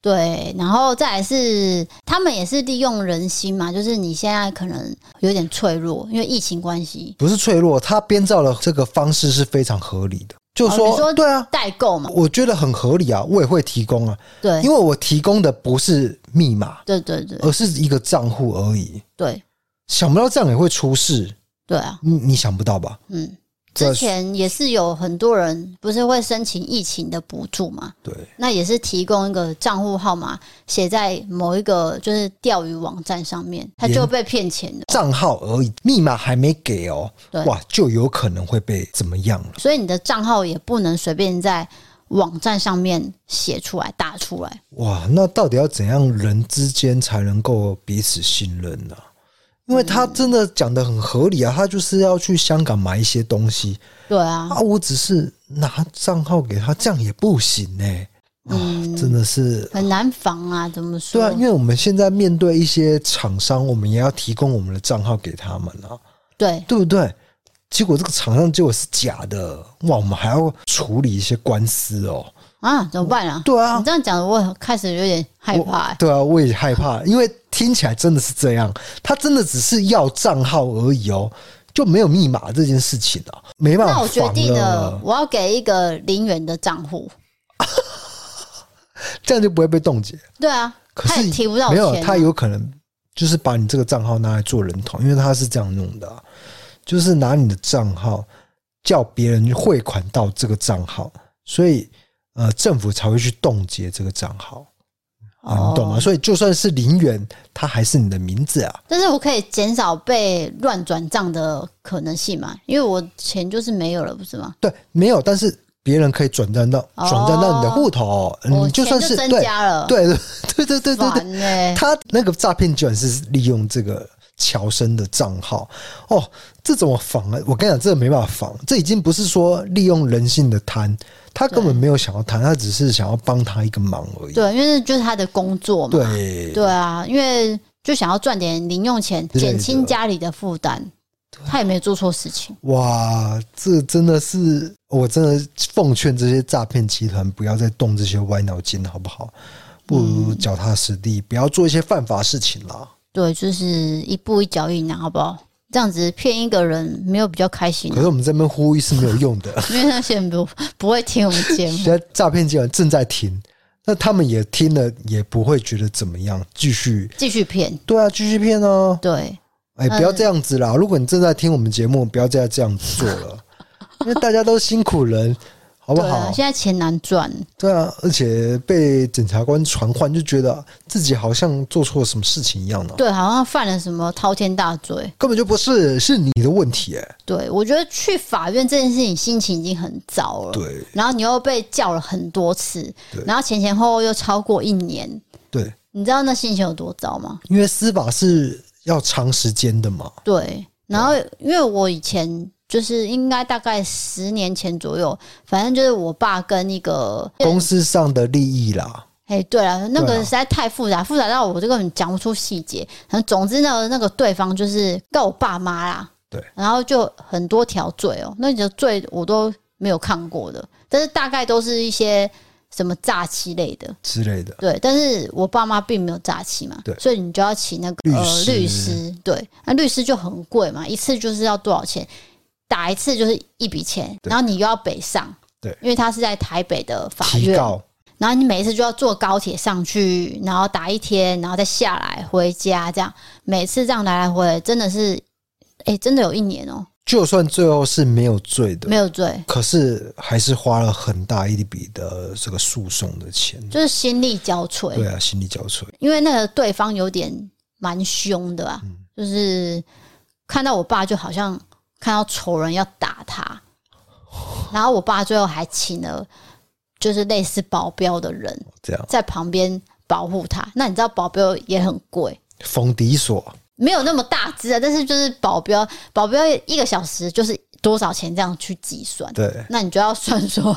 Speaker 1: 对，然后再来是他们也是利用人心嘛，就是你现在可能有点脆弱，因为疫情关系。
Speaker 2: 不是脆弱，他编造的这个方式是非常合理的。就是
Speaker 1: 说，说
Speaker 2: 对啊，
Speaker 1: 代购嘛，
Speaker 2: 我觉得很合理啊，我也会提供啊，
Speaker 1: 对，
Speaker 2: 因为我提供的不是密码，
Speaker 1: 对对对
Speaker 2: 而是一个账户而已。
Speaker 1: 对
Speaker 2: 想不到这样也会出事，
Speaker 1: 对啊，
Speaker 2: 你你想不到吧？
Speaker 1: 嗯。之前也是有很多人不是会申请疫情的补助嘛？
Speaker 2: 对，
Speaker 1: 那也是提供一个账户号码写在某一个就是钓鱼网站上面，他就被骗钱了。
Speaker 2: 账号而已，密码还没给哦，
Speaker 1: 对
Speaker 2: 哇，就有可能会被怎么样了？
Speaker 1: 所以你的账号也不能随便在网站上面写出来、打出来。
Speaker 2: 哇，那到底要怎样人之间才能够彼此信任呢、啊？因为他真的讲的很合理啊，他就是要去香港买一些东西，
Speaker 1: 对啊，
Speaker 2: 啊，我只是拿账号给他，这样也不行呢、欸。嗯，真的是
Speaker 1: 很难防啊，怎么说？
Speaker 2: 对啊，因为我们现在面对一些厂商，我们也要提供我们的账号给他们啊，
Speaker 1: 对，
Speaker 2: 对不对？结果这个厂商结果是假的，哇，我们还要处理一些官司哦。
Speaker 1: 啊，怎么办啊？
Speaker 2: 对啊，
Speaker 1: 你这样讲，我开始有点害怕、欸。
Speaker 2: 对啊，我也害怕，因为听起来真的是这样，他真的只是要账号而已哦，就没有密码这件事情啊，没办法。
Speaker 1: 那我决定了，我要给一个零元的账户，
Speaker 2: 这样就不会被冻结。
Speaker 1: 对啊，
Speaker 2: 可是
Speaker 1: 他也提不到钱、啊，
Speaker 2: 没有，他有可能就是把你这个账号拿来做人头，因为他是这样弄的、啊，就是拿你的账号叫别人汇款到这个账号，所以。呃，政府才会去冻结这个账号，啊，你懂吗？所以就算是零元，它还是你的名字啊。
Speaker 1: 但是我可以减少被乱转账的可能性嘛？因为我钱就是没有了，不是吗？
Speaker 2: 对，没有，但是别人可以转账到转账到你的户头，你就算是
Speaker 1: 增加了，
Speaker 2: 对对对对对
Speaker 1: 对
Speaker 2: 他那个诈骗居然是利用这个乔生的账号哦，这怎么防啊？我跟你讲，这个没办法防，这已经不是说利用人性的贪。他根本没有想要贪，他只是想要帮他一个忙而已。
Speaker 1: 对，因为就是他的工作嘛。
Speaker 2: 对
Speaker 1: 对啊，因为就想要赚点零用钱，减轻家里的负担。他也没有做错事情。
Speaker 2: 哇，这真的是我真的奉劝这些诈骗集团不要再动这些歪脑筋，好不好？不如脚踏实地，不要做一些犯法事情啦。
Speaker 1: 对，就是一步一脚印，好不好？这样子骗一个人没有比较开心，啊，
Speaker 2: 可是我们这边呼吁是没有用的，
Speaker 1: 因为那些人不不会听我们节目。
Speaker 2: 现在诈骗集团正在听，那他们也听了，也不会觉得怎么样，继续
Speaker 1: 继续骗。对
Speaker 2: 啊，继续骗哦。
Speaker 1: 对，
Speaker 2: 哎，不要这样子啦！如果你正在听我们节目，不要再这样子做了，因为大家都辛苦人。好不好？
Speaker 1: 啊、现在钱难赚。
Speaker 2: 对啊，而且被检察官传唤，就觉得自己好像做错了什么事情一样的。
Speaker 1: 对，好像犯了什么滔天大罪，
Speaker 2: 根本就不是，是你的问题哎。
Speaker 1: 对，我觉得去法院这件事情，心情已经很糟了。
Speaker 2: 对，
Speaker 1: 然后你又被叫了很多次，然后前前后后又超过一年。
Speaker 2: 对，
Speaker 1: 你知道那心情有多糟吗？
Speaker 2: 因为司法是要长时间的嘛。
Speaker 1: 对，然后因为我以前。就是应该大概十年前左右，反正就是我爸跟一个
Speaker 2: 公司上的利益啦。
Speaker 1: 哎，对了，那个实在太复杂，复杂到我这个人讲不出细节。反正总之呢，那个对方就是告我爸妈啦。
Speaker 2: 对，
Speaker 1: 然后就很多条罪哦，那个罪我都没有看过的，但是大概都是一些什么诈欺类的
Speaker 2: 之类的。
Speaker 1: 对，但是我爸妈并没有诈欺嘛。对，所以你就要请那个律师，呃，律师。对，那律师就很贵嘛，一次就是要多少钱？打一次就是一笔钱，然后你又要北上，对，因为他是在台北的法院，然后你每一次就要坐高铁上去，然后打一天，然后再下来回家，这样每次这样来来回回，真的是，哎，真的有一年哦。
Speaker 2: 就算最后是没有罪的，
Speaker 1: 没有罪，
Speaker 2: 可是还是花了很大一笔的这个诉讼的钱，
Speaker 1: 就是心力交瘁。
Speaker 2: 对啊，心力交瘁，
Speaker 1: 因为那个对方有点蛮凶的啊，嗯，就是看到我爸就好像。看到仇人要打他，然后我爸最后还请了就是类似保镖的人，这样在旁边保护他。那你知道保镖也很贵，
Speaker 2: 封底锁
Speaker 1: 没有那么大只啊，但是就是保镖，保镖一个小时就是多少钱这样去计算。
Speaker 2: 对，
Speaker 1: 那你就要算说，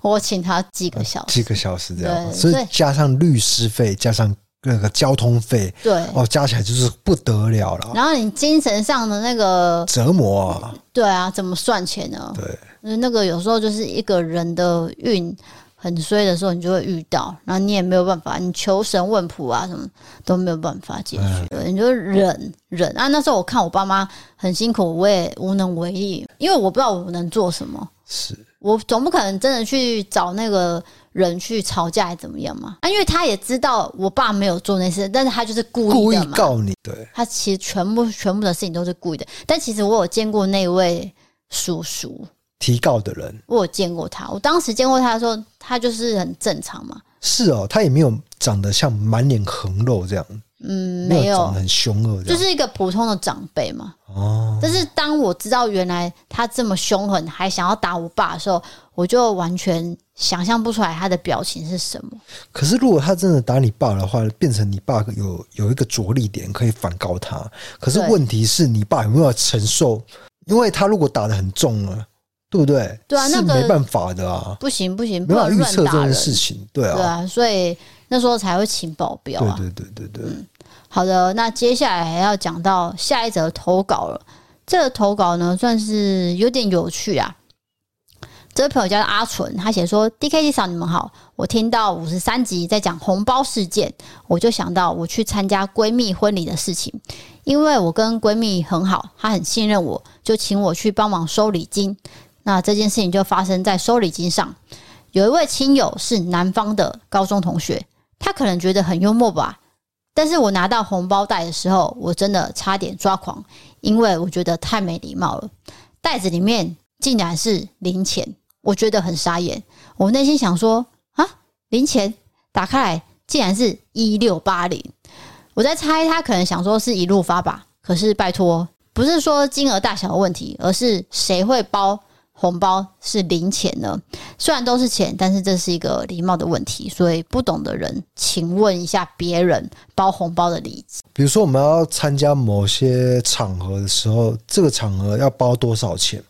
Speaker 1: 我请他几个小时，
Speaker 2: 几个小时这样，所以加上律师费，加上。那个交通费，
Speaker 1: 对
Speaker 2: 哦，加起来就是不得了了。
Speaker 1: 然后你精神上的那个
Speaker 2: 折磨啊，
Speaker 1: 对啊，怎么算钱呢？
Speaker 2: 对，
Speaker 1: 那个有时候就是一个人的运很衰的时候，你就会遇到，然后你也没有办法，你求神问卜啊，什么都没有办法解决，对，你就忍忍啊。那时候我看我爸妈很辛苦，我也无能为力，因为我不知道我能做什么。
Speaker 2: 是。
Speaker 1: 我总不可能真的去找那个人去吵架，还怎么样嘛？啊，因为他也知道我爸没有做那事，但是他就是故意
Speaker 2: 故意。告你，对，
Speaker 1: 他其实全部全部的事情都是故意的。但其实我有见过那位叔叔，
Speaker 2: 提告的人
Speaker 1: 我有见过他。我当时见过他的时候，他就是很正常嘛。
Speaker 2: 是哦，他也没有长得像满脸横肉这样，
Speaker 1: 嗯，没有，
Speaker 2: 很凶恶，
Speaker 1: 就是一个普通的长辈嘛。
Speaker 2: 哦，
Speaker 1: 但是当我知道原来他这么凶狠，还想要打我爸的时候，我就完全想象不出来他的表情是什么。
Speaker 2: 可是如果他真的打你爸的话，变成你爸有有一个着力点可以反告他。可是问题是你爸有没有承受？因为他如果打的很重了。对不对？
Speaker 1: 对啊，那个
Speaker 2: 是没办法的啊，
Speaker 1: 不行不行，
Speaker 2: 没办法预测这件
Speaker 1: 件
Speaker 2: 事情，对啊，
Speaker 1: 对啊，所以那时候才会请保镖啊。
Speaker 2: 对对对对对。
Speaker 1: 嗯，好的，那接下来还要讲到下一则投稿了。这个投稿呢，算是有点有趣啊。这位朋友叫阿纯，他写说：“DKT 嫂，你们好，我听到五十三集在讲红包事件，我就想到我去参加闺蜜婚礼的事情。因为我跟闺蜜很好，她很信任我，就请我去帮忙收礼金。”那这件事情就发生在收礼金上。有一位亲友是男方的高中同学，他可能觉得很幽默吧。但是我拿到红包袋的时候，我真的差点抓狂，因为我觉得太没礼貌了。袋子里面竟然是零钱，我觉得很傻眼。我内心想说啊，零钱打开来竟然是一六八零。我在猜他可能想说是一路发吧。可是拜托，不是说金额大小的问题，而是谁会包？红包是零钱呢，虽然都是钱，但是这是一个礼貌的问题，所以不懂的人，请问一下别人包红包的礼节。
Speaker 2: 比如说，我们要参加某些场合的时候，这个场合要包多少钱，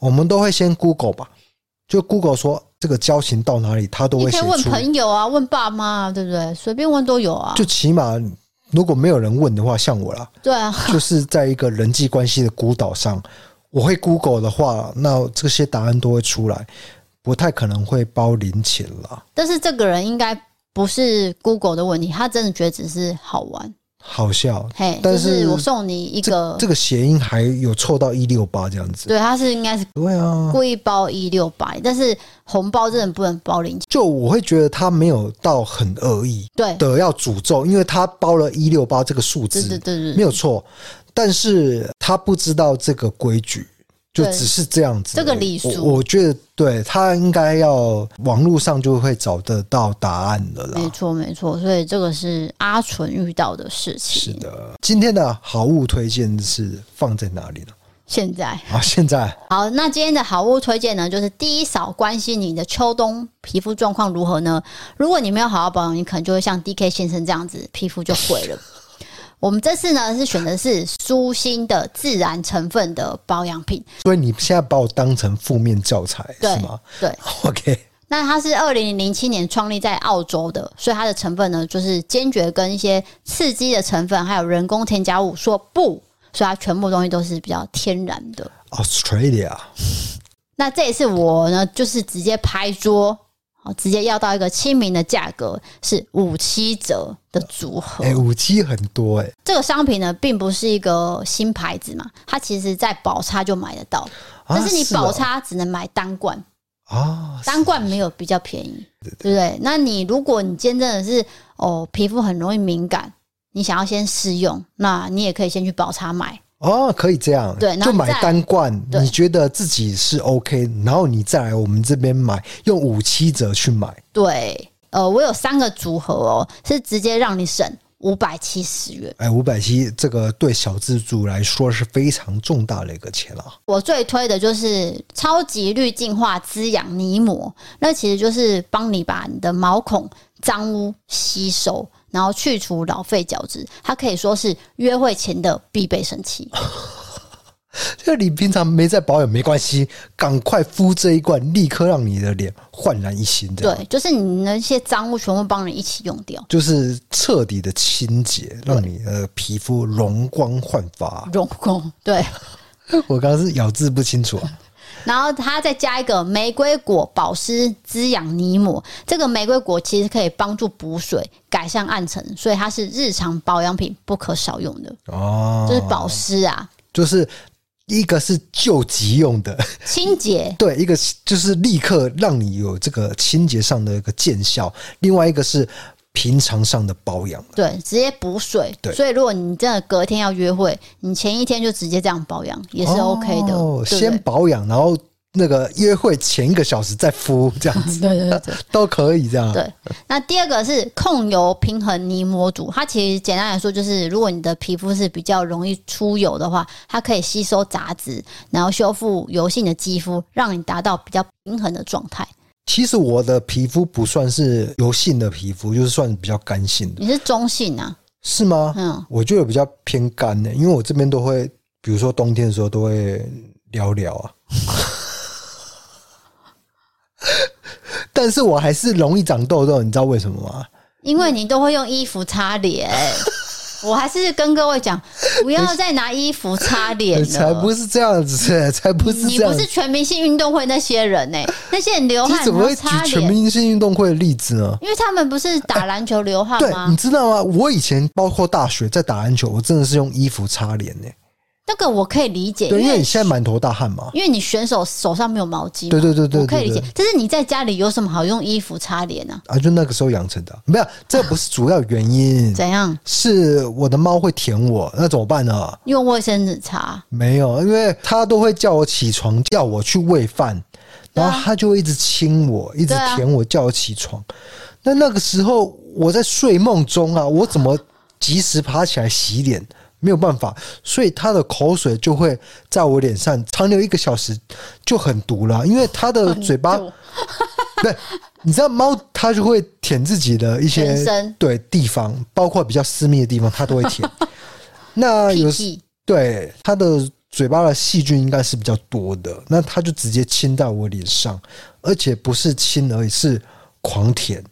Speaker 2: 我们都会先 Google 吧，就 Google 说这个交情到哪里，他都会写出。
Speaker 1: 你可以问朋友啊，问爸妈啊，对不对？随便问都有啊。
Speaker 2: 就起码如果没有人问的话，像我啦，
Speaker 1: 对啊，
Speaker 2: 就是在一个人际关系的孤岛上。我会 Google 的话，那这些答案都会出来，不太可能会包零钱了。
Speaker 1: 但是这个人应该不是 Google 的问题，他真的觉得只是好玩、
Speaker 2: 好笑。
Speaker 1: 嘿，
Speaker 2: 但是、
Speaker 1: 就是我送你一个，
Speaker 2: 这个谐音还有凑到一六八这样子。
Speaker 1: 对，他是应该是
Speaker 2: 对啊，
Speaker 1: 故意包一六八，但是红包真的不能包零钱。
Speaker 2: 就我会觉得他没有到很恶意，
Speaker 1: 对
Speaker 2: 的要诅咒，因为他包了一六八这个数字，
Speaker 1: 对对对对，
Speaker 2: 没有错。但是他不知道这个规矩，就只是这样子。
Speaker 1: 这个礼数，
Speaker 2: 我觉得对他应该要网络上就会找得到答案的啦。
Speaker 1: 没错，没错。所以这个是阿纯遇到的事情。
Speaker 2: 是的，今天的好物推荐是放在哪里呢？
Speaker 1: 现在
Speaker 2: 啊，现在
Speaker 1: 好。那今天的好物推荐呢，就是第一扫关心你的秋冬皮肤状况如何呢？如果你没有好好保养，你可能就会像 DK 先生这样子，皮肤就毁了。我们这次呢是选的是舒心的自然成分的保养品，
Speaker 2: 所以你现在把我当成负面教材是吗？
Speaker 1: 对，
Speaker 2: OK。
Speaker 1: 那它是二零零七年创立在澳洲的，所以它的成分呢就是坚决跟一些刺激的成分还有人工添加物说不，所以它全部东西都是比较天然的。
Speaker 2: Australia。
Speaker 1: 那这一次我呢，就是直接拍桌。好，直接要到一个亲民的价格，是五七折的组合。
Speaker 2: 哎，五七很多哎。
Speaker 1: 这个商品呢，并不是一个新牌子嘛，它其实在宝差就买得到，但是你宝差只能买单罐啊，单罐没有比较便宜，对不对？那你如果你今天真的是哦，皮肤很容易敏感，你想要先试用，那你也可以先去宝差买。
Speaker 2: 哦，可以这样，
Speaker 1: 对，
Speaker 2: 就买单罐，你觉得自己是 OK，然后你再来我们这边买，用五七折去买。
Speaker 1: 对，呃，我有三个组合哦，是直接让你省五百七十元。
Speaker 2: 哎，五百七，这个对小资族来说是非常重大的一个钱啊。
Speaker 1: 我最推的就是超级滤净化滋养泥膜，那其实就是帮你把你的毛孔脏污吸收。然后去除老废角质，它可以说是约会前的必备神器。
Speaker 2: 就你平常没在保养没关系，赶快敷这一罐，立刻让你的脸焕然一新。对，
Speaker 1: 就是你那些脏物全部帮你一起用掉，
Speaker 2: 就是彻底的清洁，让你的皮肤容光焕发。
Speaker 1: 容光，对。
Speaker 2: 我刚刚是咬字不清楚啊。
Speaker 1: 然后它再加一个玫瑰果保湿滋养泥膜，这个玫瑰果其实可以帮助补水、改善暗沉，所以它是日常保养品不可少用的哦。就是保湿啊，
Speaker 2: 就是一个是救急用的。
Speaker 1: 清洁，
Speaker 2: 对，一个就是立刻让你有这个清洁上的一个见效，另外一个是平常上的保养，
Speaker 1: 对，直接补水。
Speaker 2: 对，
Speaker 1: 所以如果你真的隔天要约会，你前一天就直接这样保养也是 OK 的。
Speaker 2: 哦，
Speaker 1: 对对
Speaker 2: 先保养，然后。那个约会前一个小时再敷，这样子，
Speaker 1: 对 对对，
Speaker 2: 都可以这样。
Speaker 1: 对，那第二个是控油平衡泥膜组，它其实简单来说就是，如果你的皮肤是比较容易出油的话，它可以吸收杂质，然后修复油性的肌肤，让你达到比较平衡的状态。
Speaker 2: 其实我的皮肤不算是油性的皮肤，就是算比较干性的。
Speaker 1: 你是中性啊？
Speaker 2: 是吗？
Speaker 1: 嗯，
Speaker 2: 我觉得比较偏干的，因为我这边都会，比如说冬天的时候都会聊聊啊。但是我还是容易长痘痘，你知道为什么吗？
Speaker 1: 因为你都会用衣服擦脸。我还是跟各位讲，不要再拿衣服擦脸了。
Speaker 2: 才不是这样子，才不是。
Speaker 1: 你不是全明星运动会那些人呢？那些人流汗，
Speaker 2: 怎么会举全明星运动会的例子呢？
Speaker 1: 因为他们不是打篮球流汗吗？
Speaker 2: 对，你知道吗？我以前包括大学在打篮球，我真的是用衣服擦脸呢。
Speaker 1: 这个我可以理解，
Speaker 2: 对，因为你现在满头大汗嘛。
Speaker 1: 因为你选手手上没有毛巾，
Speaker 2: 对对对对，
Speaker 1: 我可以理解。但是你在家里有什么好用衣服擦脸呢？
Speaker 2: 啊，就那个时候养成的，没有，这不是主要原因。
Speaker 1: 怎样？
Speaker 2: 是我的猫会舔我，那怎么办呢？
Speaker 1: 用卫生纸擦？
Speaker 2: 没有，因为它都会叫我起床，叫我去喂饭，然后它就会一直亲我，一直舔我，叫我起床。那那个时候我在睡梦中啊，我怎么及时爬起来洗脸？没有办法，所以他的口水就会在我脸上长留一个小时，就很毒了。因为他的嘴巴，对，你知道猫它就会舔自己的一些对地方，包括比较私密的地方，它都会舔。那有对它的嘴巴的细菌应该是比较多的，那它就直接亲到我脸上，而且不是亲而已，是狂舔。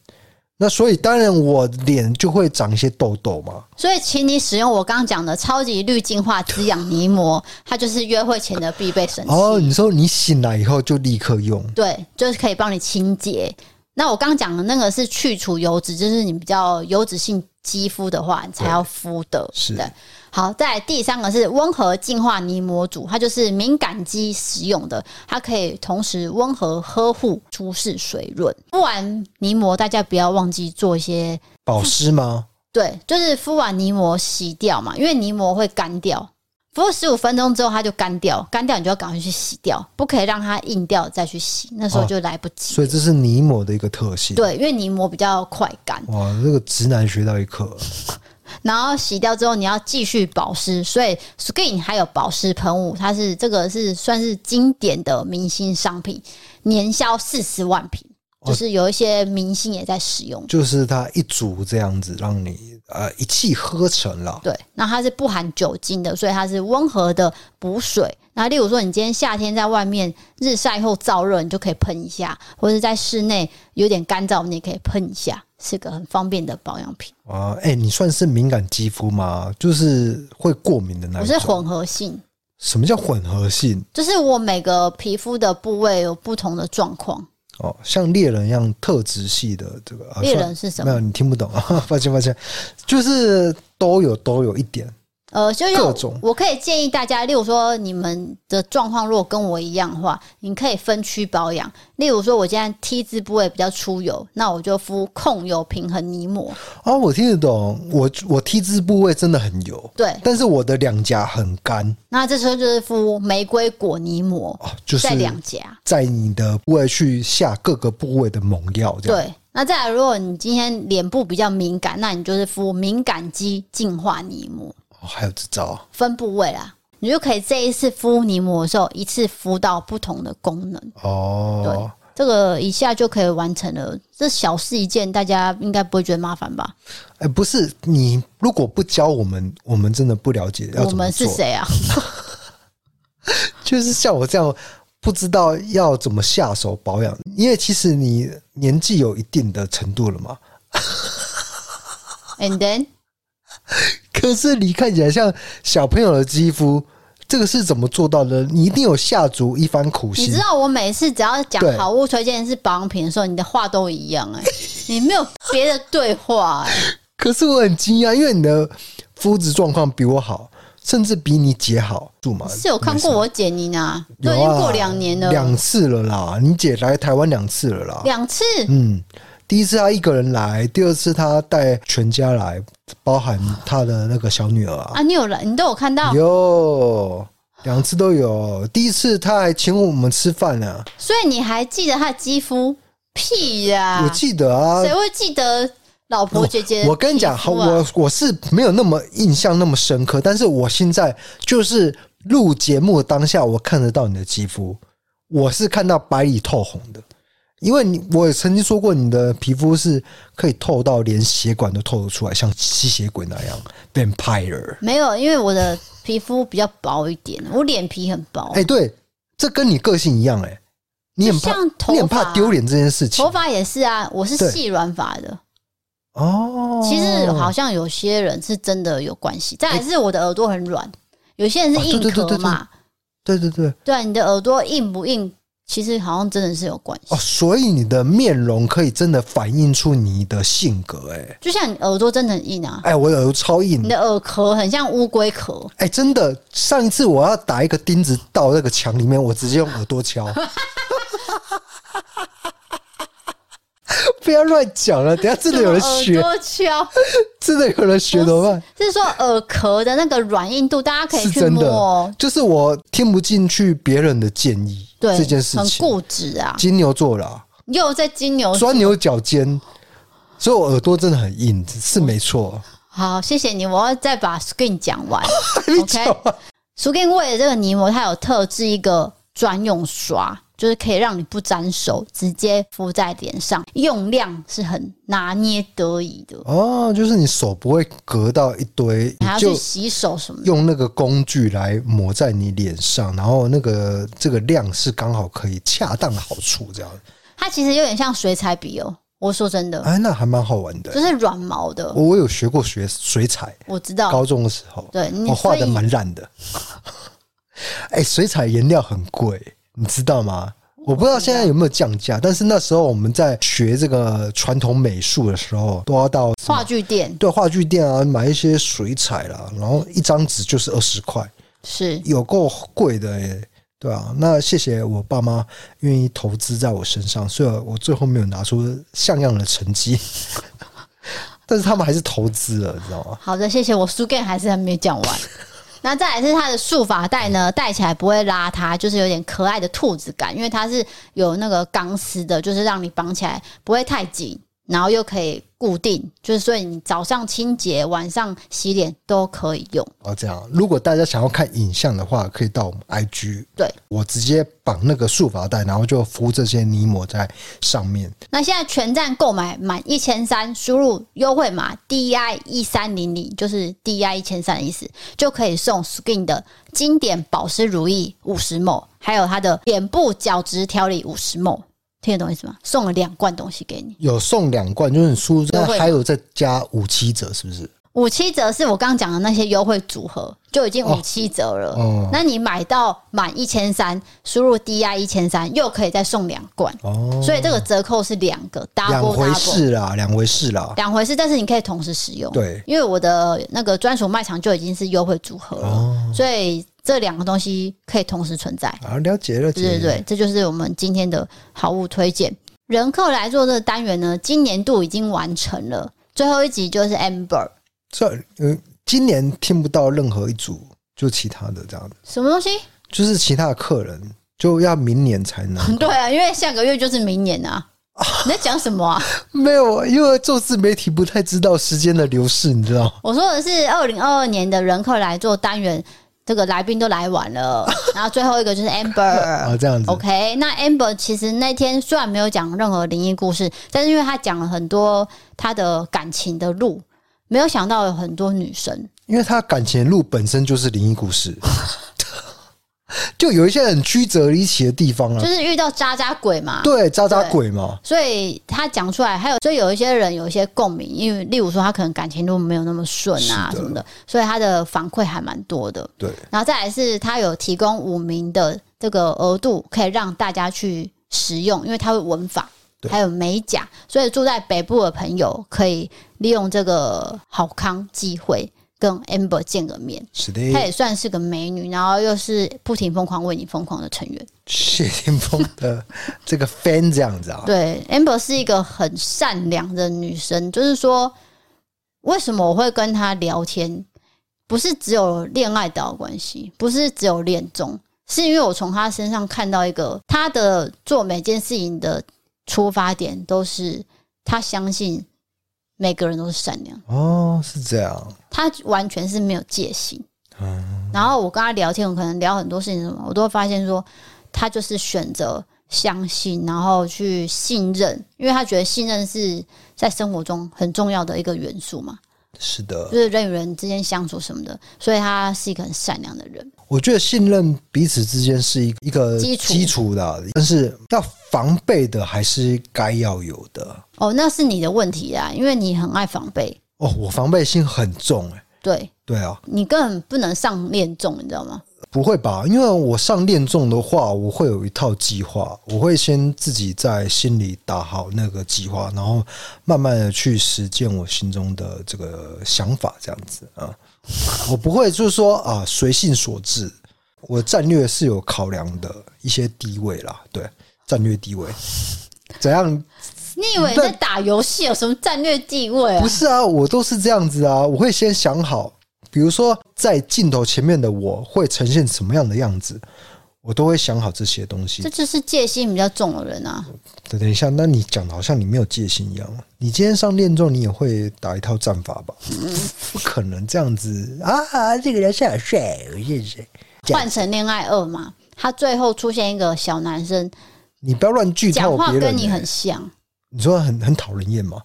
Speaker 2: 那所以当然我脸就会长一些痘痘嘛。
Speaker 1: 所以请你使用我刚刚讲的超级滤净化滋养泥膜，它就是约会前的必备神器。
Speaker 2: 哦，你说你醒来以后就立刻用？对，
Speaker 1: 就是可以帮你清洁。那我刚刚讲的那个是去除油脂，就是你比较油脂性肌肤的话，你才要敷的。
Speaker 2: 是的。
Speaker 1: 好，再来第三个是温和净化泥膜组，它就是敏感肌使用的，它可以同时温和呵护、舒适水润。敷完泥膜，大家不要忘记做一些
Speaker 2: 保湿吗？
Speaker 1: 对，就是敷完泥膜洗掉嘛，因为泥膜会干掉，敷十五分钟之后它就干掉，干掉你就要赶快去洗掉，不可以让它硬掉再去洗，那时候就来不及。
Speaker 2: 哦，所以这是泥膜的一个特性。
Speaker 1: 对，因为泥膜比较快干。
Speaker 2: 哇，这个直男学到一课。
Speaker 1: 然后洗掉之后，你要继续保湿，所以 Skin 还有保湿喷雾，它是这个是算是经典的明星商品，年销四十万瓶，就是有一些明星也在使用。
Speaker 2: 就是它一组这样子，让你呃一气呵成了。
Speaker 1: 对，那它是不含酒精的，所以它是温和的补水。那例如说，你今天夏天在外面日晒后燥热，你就可以喷一下；或者在室内有点干燥，你也可以喷一下。是个很方便的保养品
Speaker 2: 啊！哎、欸，你算是敏感肌肤吗？就是会过敏的那种？
Speaker 1: 我是混合性。
Speaker 2: 什么叫混合性？
Speaker 1: 就是我每个皮肤的部位有不同的状况。
Speaker 2: 哦，像猎人一样特质系的这个
Speaker 1: 猎人是什么？
Speaker 2: 没有，你听不懂啊！抱歉，抱歉，就是都有都有一点。
Speaker 1: 呃，就用我可以建议大家，例如说你们的状况如果跟我一样的话，你可以分区保养。例如说，我现在 T 字部位比较出油，那我就敷控油平衡泥膜。
Speaker 2: 啊，我听得懂，我我 T 字部位真的很油，
Speaker 1: 对，
Speaker 2: 但是我的两颊很干。
Speaker 1: 那这时候就是敷玫瑰果泥膜，哦，就是在两颊，
Speaker 2: 在你的部位去下各个部位的猛药，这样。
Speaker 1: 对，那再来，如果你今天脸部比较敏感，那你就是敷敏感肌净化泥膜。
Speaker 2: 哦，还有这招
Speaker 1: 分部位啦，你就可以这一次敷泥膜的时候，一次敷到不同的功能
Speaker 2: 哦。
Speaker 1: 对，这个一下就可以完成了，这小事一件，大家应该不会觉得麻烦吧？
Speaker 2: 哎，不是，你如果不教我们，我们真的不了解。
Speaker 1: 我们是谁啊？
Speaker 2: 就是像我这样不知道要怎么下手保养，因为其实你年纪有一定的程度了嘛。
Speaker 1: And then。
Speaker 2: 可是你看起来像小朋友的肌肤，这个是怎么做到的？你一定有下足一番苦心。
Speaker 1: 你知道我每次只要讲好物推荐是保养品的时候，你的话都一样哎、欸，你没有别的对话哎、欸。
Speaker 2: 可是我很惊讶，因为你的肤质状况比我好，甚至比你姐好住嘛。
Speaker 1: 是有看过我姐你呢，都已经过两年了，
Speaker 2: 两次了啦。你姐来台湾两次了啦，
Speaker 1: 两次。
Speaker 2: 嗯，第一次他一个人来，第二次他带全家来，包含他的那个小女儿啊。
Speaker 1: 啊，你有来，你都有看到，
Speaker 2: 有两次都有。第一次他还请我们吃饭呢，
Speaker 1: 所以你还记得他的肌肤？屁呀！
Speaker 2: 我记得啊，
Speaker 1: 谁会记得老婆姐姐、啊
Speaker 2: 我？我跟你讲，好，我我是没有那么印象那么深刻，但是我现在就是录节目当下，我看得到你的肌肤，我是看到白里透红的，因为你我也曾经说过，你的皮肤是可以透到连血管都透得出来，像吸血鬼那样。Vampire
Speaker 1: 没有，因为我的皮肤比较薄一点，我脸皮很薄。
Speaker 2: 哎、欸，对，这跟你个性一样、欸，哎。你很怕，你很怕丢脸这件事情。
Speaker 1: 头发也是啊，我是细软发的。
Speaker 2: 哦，
Speaker 1: 其实好像有些人是真的有关系。再来是我的耳朵很软，有些人是硬壳嘛。
Speaker 2: 对对对，
Speaker 1: 对啊，你的耳朵硬不硬？其实好像真的是有关系
Speaker 2: 哦。所以你的面容可以真的反映出你的性格，哎，
Speaker 1: 就像你耳朵真的很硬啊。
Speaker 2: 哎，我耳朵超硬，
Speaker 1: 你的耳壳很像乌龟壳。
Speaker 2: 哎，真的，上一次我要打一个钉子到那个墙里面，我直接用耳朵敲。不要乱讲了，等下真的有人学。
Speaker 1: 耳朵敲，
Speaker 2: 真的有人学怎么办？
Speaker 1: 是说耳壳的那个软硬度，大家可以去摸。
Speaker 2: 的就是我听不进去别人的建议，
Speaker 1: 对
Speaker 2: 这件事情
Speaker 1: 很固执啊。
Speaker 2: 金牛座啦，
Speaker 1: 又在金牛
Speaker 2: 钻牛角尖，所以我耳朵真的很硬，是没错。
Speaker 1: 好，谢谢你，我要再把 Skin 讲完。
Speaker 2: 还没讲完。
Speaker 1: OK，Skin 为了这个泥膜，它有特制一个专用刷。就是可以让你不沾手，直接敷在脸上，用量是很拿捏得宜的
Speaker 2: 哦。就是你手不会隔到一堆，
Speaker 1: 还要去洗手什么的，
Speaker 2: 用那个工具来抹在你脸上，然后那个这个量是刚好可以恰当的好处，这样。
Speaker 1: 它其实有点像水彩笔哦。我说真的，
Speaker 2: 哎，那还蛮好玩的，
Speaker 1: 就是软毛的。
Speaker 2: 我有学过学水彩，我知道，高中的时候，
Speaker 1: 对，
Speaker 2: 我画的蛮烂的。哎，水彩颜料很贵。你知道吗？我不知道现在有没有降价，但是那时候我们在学这个传统美术的时候，都要到
Speaker 1: 话剧店，
Speaker 2: 对，话剧店啊，买一些水彩啦，然后一张纸就是二十块，
Speaker 1: 是
Speaker 2: 有够贵的耶，对啊，那谢谢我爸妈愿意投资在我身上，虽然我最后没有拿出像样的成绩，但是他们还是投资了，你知道吗？
Speaker 1: 好的，谢谢我书 game 还是还没讲完。那再来是它的束发带呢，戴起来不会邋遢，就是有点可爱的兔子感，因为它是有那个钢丝的，就是让你绑起来不会太紧，然后又可以。固定就是，所以你早上清洁、晚上洗脸都可以用
Speaker 2: 哦。这样，如果大家想要看影像的话，可以到我们 IG。
Speaker 1: 对，我
Speaker 2: 直接绑那个束发带，然后就敷这些泥膜在上面。
Speaker 1: 那现在全站购买满一千三，输入优惠码 DI 一三零零，就是 DI 一千三的意思，就可以送 Skin 的经典保湿乳液五十 ml，还有它的脸部角质调理五十 ml。听得懂意思吗？送了两罐东西给你，
Speaker 2: 有送两罐，就是你输入，那还有再加五七折，是不是？
Speaker 1: 五七折是我刚刚讲的那些优惠组合就已经五七折了。哦，那你买到满一千三，输入 DI 一千三，又可以再送两罐。哦，所以这个折扣是两个，
Speaker 2: 两回事啦，两回事啦，
Speaker 1: 两回事。但是你可以同时使用，
Speaker 2: 对，
Speaker 1: 因为我的那个专属卖场就已经是优惠组合了，哦，所以。这两个东西可以同时存在
Speaker 2: 啊，了解了解，
Speaker 1: 对对对，这就是我们今天的好物推荐。人客来做这个单元呢，今年度已经完成了，最后一集就是 Amber。
Speaker 2: 这嗯，今年听不到任何一组，就其他的这样子。
Speaker 1: 什么东西？
Speaker 2: 就是其他的客人就要明年才能。
Speaker 1: 对啊，因为下个月就是明年啊。你在讲什么啊？
Speaker 2: 没有，因为做自媒体不太知道时间的流逝，你知道？
Speaker 1: 我说的是二零二二年的人客来做单元。这个来宾都来晚了，然后最后一个就是 Amber
Speaker 2: 啊，这样子。
Speaker 1: OK，那 Amber 其实那天虽然没有讲任何灵异故事，但是因为他讲了很多他的感情的路，没有想到有很多女生，
Speaker 2: 因为他感情路本身就是灵异故事。就有一些很曲折离奇的地方啊，
Speaker 1: 就是遇到渣渣鬼嘛，
Speaker 2: 对，渣渣鬼嘛，
Speaker 1: 所以他讲出来，还有所以有一些人有一些共鸣，因为例如说他可能感情路没有那么顺啊什么的，所以他的反馈还蛮多的。
Speaker 2: 对，
Speaker 1: 然后再来是他有提供五名的这个额度，可以让大家去使用，因为他会文法，还有美甲，所以住在北部的朋友可以利用这个好康机会。跟 Amber 见个面。
Speaker 2: 是的，
Speaker 1: 她也算是个美女，然后又是不停疯狂为你疯狂的成员。
Speaker 2: 谢霆锋的这个 fan 这样子啊？
Speaker 1: 对，Amber 是一个很善良的女生，就是说，为什么我会跟她聊天？不是只有恋爱的关系，不是只有恋综，是因为我从她身上看到一个，她的做每件事情的出发点都是她相信每个人都是善良。
Speaker 2: 哦，是这样，
Speaker 1: 他完全是没有戒心。
Speaker 2: 嗯，
Speaker 1: 然后我跟他聊天，我可能聊很多事情，什么我都会发现说，他就是选择相信，然后去信任，因为他觉得信任是在生活中很重要的一个元素嘛。
Speaker 2: 是的，
Speaker 1: 就是人与人之间相处什么的，所以他是一个很善良的人。
Speaker 2: 我觉得信任彼此之间是一一个基础基础的，但是要防备的还是该要有的。
Speaker 1: 哦，那是你的问题啊，因为你很爱防备。
Speaker 2: 哦，我防备心很重，哎，
Speaker 1: 对
Speaker 2: 对啊，
Speaker 1: 你根本不能上恋重，你知道吗？
Speaker 2: 不会吧？因为我上恋综的话，我会有一套计划，我会先自己在心里打好那个计划，然后慢慢的去实践我心中的这个想法，这样子啊。我不会就是说啊，随性所致。我战略是有考量的一些地位啦，对，战略地位怎样？
Speaker 1: 你以为你在打游戏有什么战略地位啊？
Speaker 2: 不是啊，我都是这样子啊，我会先想好。比如说，在镜头前面的我会呈现什么样的样子，我都会想好这些东西。
Speaker 1: 这就是戒心比较重的人啊。
Speaker 2: 等等一下，那你讲的好像你没有戒心一样。你今天上恋综，你也会打一套战法吧？嗯、不可能这样子啊！这个人是很帅，我认识。
Speaker 1: 换成恋爱二嘛，他最后出现一个小男生，
Speaker 2: 你不要乱剧透。讲话
Speaker 1: 跟你很像，
Speaker 2: 你说很很讨人厌吗？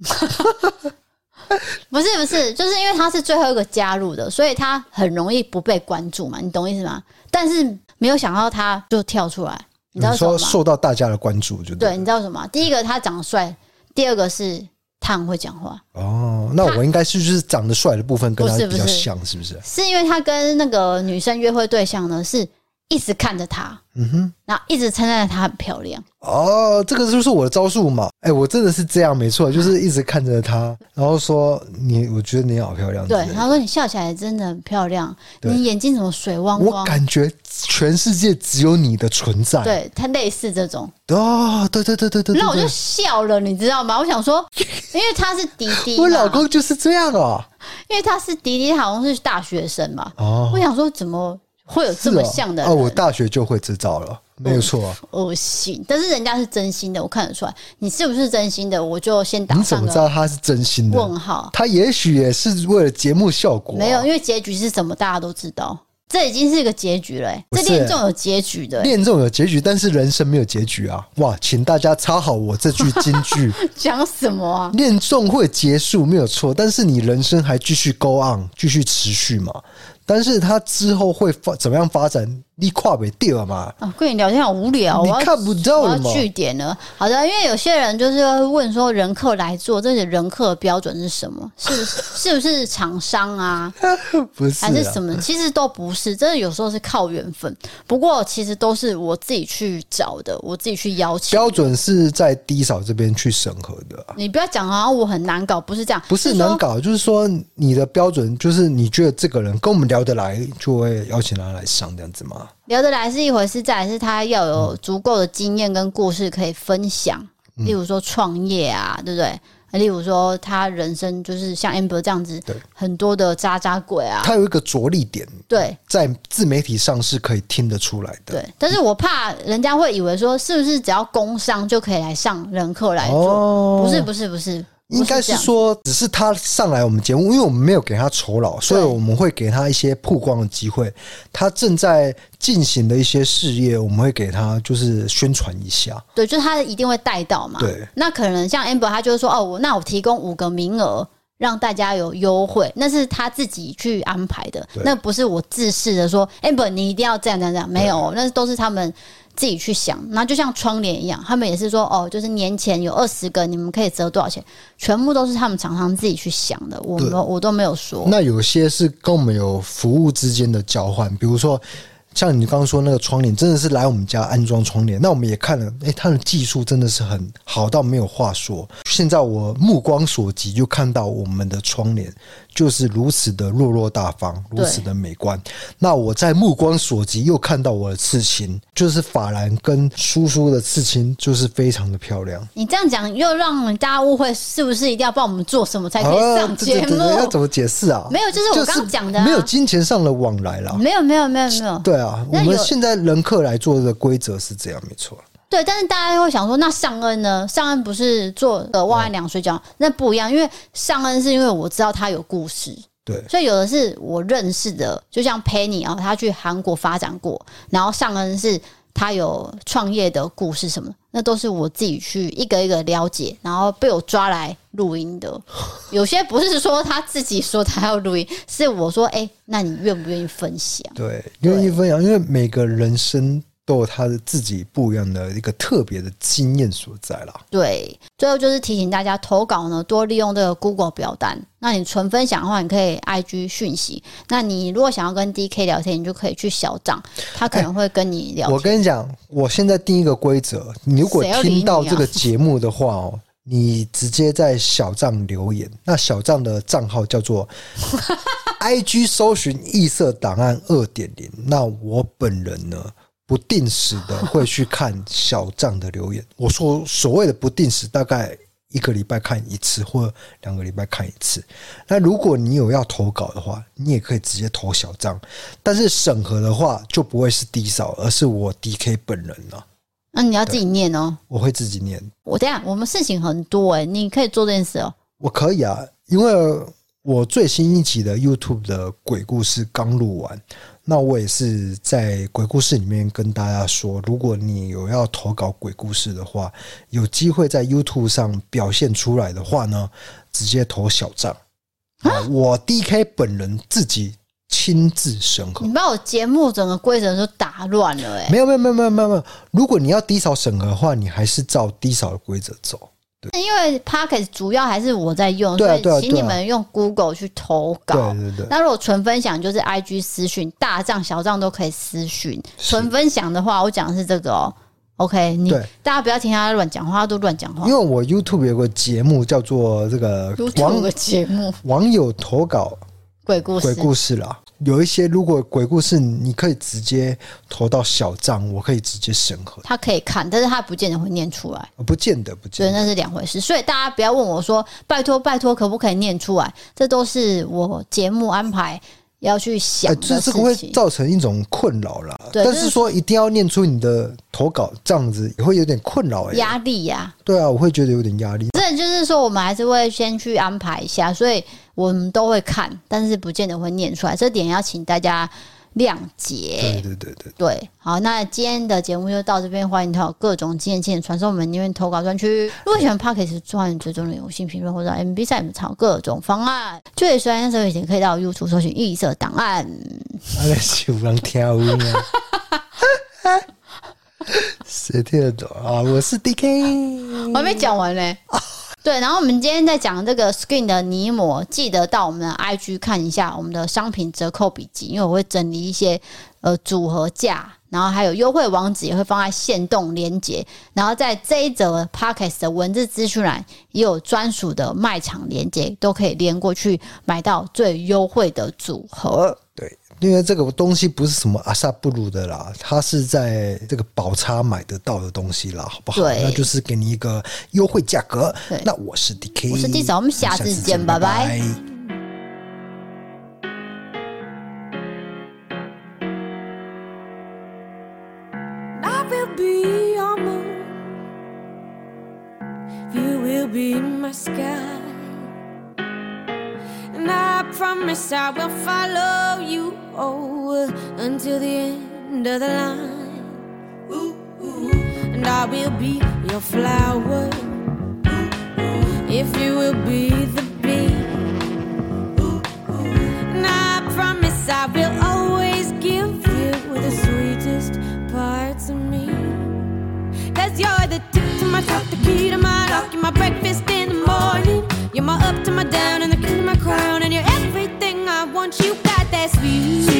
Speaker 1: 不是不是，就是因为他是最后一个加入的，所以他很容易不被关注嘛，你懂意思吗？但是没有想到他就跳出来，你知道什么吗？
Speaker 2: 受到大家的关注就对，
Speaker 1: 对，你知道什么？第一个他长得帅，第二个是他很会讲话。
Speaker 2: 哦，那我应该是就是长得帅的部分跟他比较像，是不是？
Speaker 1: 是因为他跟那个女生约会对象呢是。一直看着她，嗯哼，然后一直称赞她很漂亮。
Speaker 2: 哦，这个就是我的招数嘛？哎、欸，我真的是这样，没错，就是一直看着她，然后说你，我觉得你好漂亮。
Speaker 1: 对，他说你笑起来真的很漂亮，你眼睛怎么水汪汪？
Speaker 2: 我感觉全世界只有你的存在。
Speaker 1: 对，他类似这种。
Speaker 2: 哦，对对对对对。
Speaker 1: 那我就笑了，你知道吗？我想说，因为他是迪迪，
Speaker 2: 我老公就是这样哦。
Speaker 1: 因为他是迪迪，好像是大学生嘛。哦，我想说怎么？会有这么像的人？
Speaker 2: 哦，我大学就会知道了，没有错。
Speaker 1: 恶心，但是人家是真心的，我看得出来。你是不是真心的？我就先打。
Speaker 2: 你怎么知道他是真心的？
Speaker 1: 问号。
Speaker 2: 他也许也是为了节目效果。
Speaker 1: 没有，因为结局是什么，大家都知道。这已经是一个结局了。这恋综有结局的，
Speaker 2: 恋综有结局，但是人生没有结局啊！哇，请大家插好我这句金句。
Speaker 1: 讲什么啊？
Speaker 2: 恋综会结束没有错，但是你人生还继续 go on，继续持续嘛。但是他之后会发怎么样发展？你跨不掉嘛？
Speaker 1: 啊，跟你聊天好无聊，
Speaker 2: 你看不到？
Speaker 1: 我要据点了。好的，因为有些人就是问说，人客来做，这些人客的标准是什么？是 是不是厂商啊？
Speaker 2: 不是，
Speaker 1: 还是什么？其实都不是，真的有时候是靠缘分。不过其实都是我自己去找的，我自己去邀请。
Speaker 2: 标准是在低嫂这边去审核的。
Speaker 1: 你不要讲啊，我很难搞，不是这样，
Speaker 2: 不是难搞，就是说你的标准就是你觉得这个人跟我们聊得来，就会邀请他来上这样子吗？
Speaker 1: 聊得来是一回事，再来是他要有足够的经验跟故事可以分享，嗯、例如说创业啊，对不对？例如说他人生就是像 Amber 这样子，对，很多的渣渣鬼啊，
Speaker 2: 他有一个着力点，
Speaker 1: 对，在
Speaker 2: 自媒体上是可以听得出来的。
Speaker 1: 对，但是我怕人家会以为说，是不是只要工商就可以来上人课来做？哦、不是，不是，不是。
Speaker 2: 应该是说，只是他上来我们节目，因为我们没有给他酬劳，所以我们会给他一些曝光的机会。他正在进行的一些事业，我们会给他就是宣传一下。
Speaker 1: 对，就是他一定会带到嘛。对，那可能像 Amber，他就是说，哦，我那我提供五个名额，让大家有优惠，那是他自己去安排的，那不是我自视的说，Amber 你一定要这样这样这样，没有，那都是他们。自己去想，那就像窗帘一样，他们也是说哦，就是年前有二十个，你们可以折多少钱？全部都是他们常常自己去想的，我们我都没有说。
Speaker 2: 那有些是跟我们有服务之间的交换，比如说像你刚刚说那个窗帘，真的是来我们家安装窗帘，那我们也看了，哎，他的技术真的是很好到没有话说。现在我目光所及就看到我们的窗帘。就是如此的落落大方，如此的美观。那我在目光所及又看到我的刺青，就是法兰跟叔叔的刺青，就是非常的漂亮。
Speaker 1: 你这样讲又让大家误会，是不是一定要帮我们做什么才可以上节目？要
Speaker 2: 怎么解释啊？
Speaker 1: 没有，就是我刚讲的、啊，
Speaker 2: 没有金钱上的往来了。
Speaker 1: 没有，没有，没有，没有。
Speaker 2: 对啊，我们现在人客来做的规则是这样，没错。
Speaker 1: 对，但是大家会想说，那尚恩呢？尚恩不是做呃万万两水饺，那不一样，因为尚恩是因为我知道他有故事，
Speaker 2: 对，
Speaker 1: 所以有的是我认识的，就像 Penny 啊，他去韩国发展过，然后尚恩是他有创业的故事什么，那都是我自己去一个一个了解，然后被我抓来录音的。有些不是说他自己说他要录音，是我说，哎，那你愿不愿意分享？
Speaker 2: 对，愿意分享，因为每个人生。都有他的自己不一样的一个特别的经验所在啦。
Speaker 1: 对，最后就是提醒大家投稿呢，多利用这个 Google 表单。那你纯分享的话，你可以 IG 讯息。那你如果想要跟 DK 聊天，你就可以去小账，他可能会跟你聊天。
Speaker 2: 我跟你讲，我现在定一个规则，你如果听到这个节目的话哦，你，直接在小账留言。那小账的账号叫做 IG 搜寻异色档案二点零。那我本人呢？不定时的会去看小张的留言。我说所谓的不定时，大概一个礼拜看一次，或两个礼拜看一次。那如果你有要投稿的话，你也可以直接投小张，但是审核的话就不会是低少，而是我 DK 本人了。
Speaker 1: 那你要自己念哦。
Speaker 2: 我会自己念。
Speaker 1: 我这样，我们事情很多哎，你可以做这件事哦。
Speaker 2: 我可以啊，因为我最新一集的 YouTube 的鬼故事刚录完。那我也是在鬼故事里面跟大家说，如果你有要投稿鬼故事的话，有机会在 YouTube 上表现出来的话呢，直接投小帐。我 DK 本人自己亲自审核。你
Speaker 1: 把我节目整个规则都打乱了哎！
Speaker 2: 没有没有没有没有没有没有，如果你要低扫审核的话，你还是照低扫的规则走。
Speaker 1: 因为 Pocket 主要还是我在用，所以请你们用 Google 去投稿。
Speaker 2: 对对对。
Speaker 1: 那如果纯分享，就是 IG 私讯，大帐小帐都可以私讯。纯分享的话，我讲的是这个哦。OK，你大家不要听他乱讲话，他都乱讲话。
Speaker 2: 因为我 YouTube 有个节目叫做这个网
Speaker 1: 的节目，
Speaker 2: 网友投稿
Speaker 1: 鬼故事，
Speaker 2: 鬼故事啦。有一些如果鬼故事，你可以直接投到小账，我可以直接审核。
Speaker 1: 他可以看，但是他不见得会念出来。
Speaker 2: 不见得，不见得，
Speaker 1: 对，那是两回事。所以大家不要问我说：“拜托，拜托，可不可以念出来？”这都是我节目安排要去想。
Speaker 2: 这这个会造成一种困扰啦。对，但是说一定要念出你的投稿，这样子也会有点困扰。
Speaker 1: 压力呀。
Speaker 2: 对啊，我会觉得有点压力。
Speaker 1: 这就是说，我们还是会先去安排一下，所以。我们都会看，但是不见得会念出来，这点要请大家谅解。
Speaker 2: 对对对对
Speaker 1: 对，好，那今天的节目就到这边，欢迎投各种经验、经验传送门里面投稿专区。如果喜欢 Podcast 欢迎追踪的有新评论或者 MB 赛们炒各种方案。最也虽然说以前可以到 YouTube 搜寻异色档案。
Speaker 2: 那个小人跳舞呢？谁听得懂啊？我是 DK，
Speaker 1: 我还没讲完呢。对，然后我们今天在讲这个 Skin 的泥膜，记得到我们的 IG 看一下我们的商品折扣笔记，因为我会整理一些呃组合价，然后还有优惠网址也会放在限动连接，然后在这一则 Podcast 的文字资讯栏也有专属的卖场连接，都可以连过去买到最优惠的组合。
Speaker 2: 对。因为这个东西不是什么阿萨布鲁的啦，它是在这个宝叉买得到的东西啦，好不好？
Speaker 1: 对，
Speaker 2: 那就是给你一个优惠价格。那我是 DK，
Speaker 1: 我是 D 扫，我们下次见，拜拜。
Speaker 3: Oh, until the end of the line. And I will be your flower if you will be the bee. And I promise I will always give you the sweetest parts of me. Cause you're the tip to my top, the key to my you got that sweet.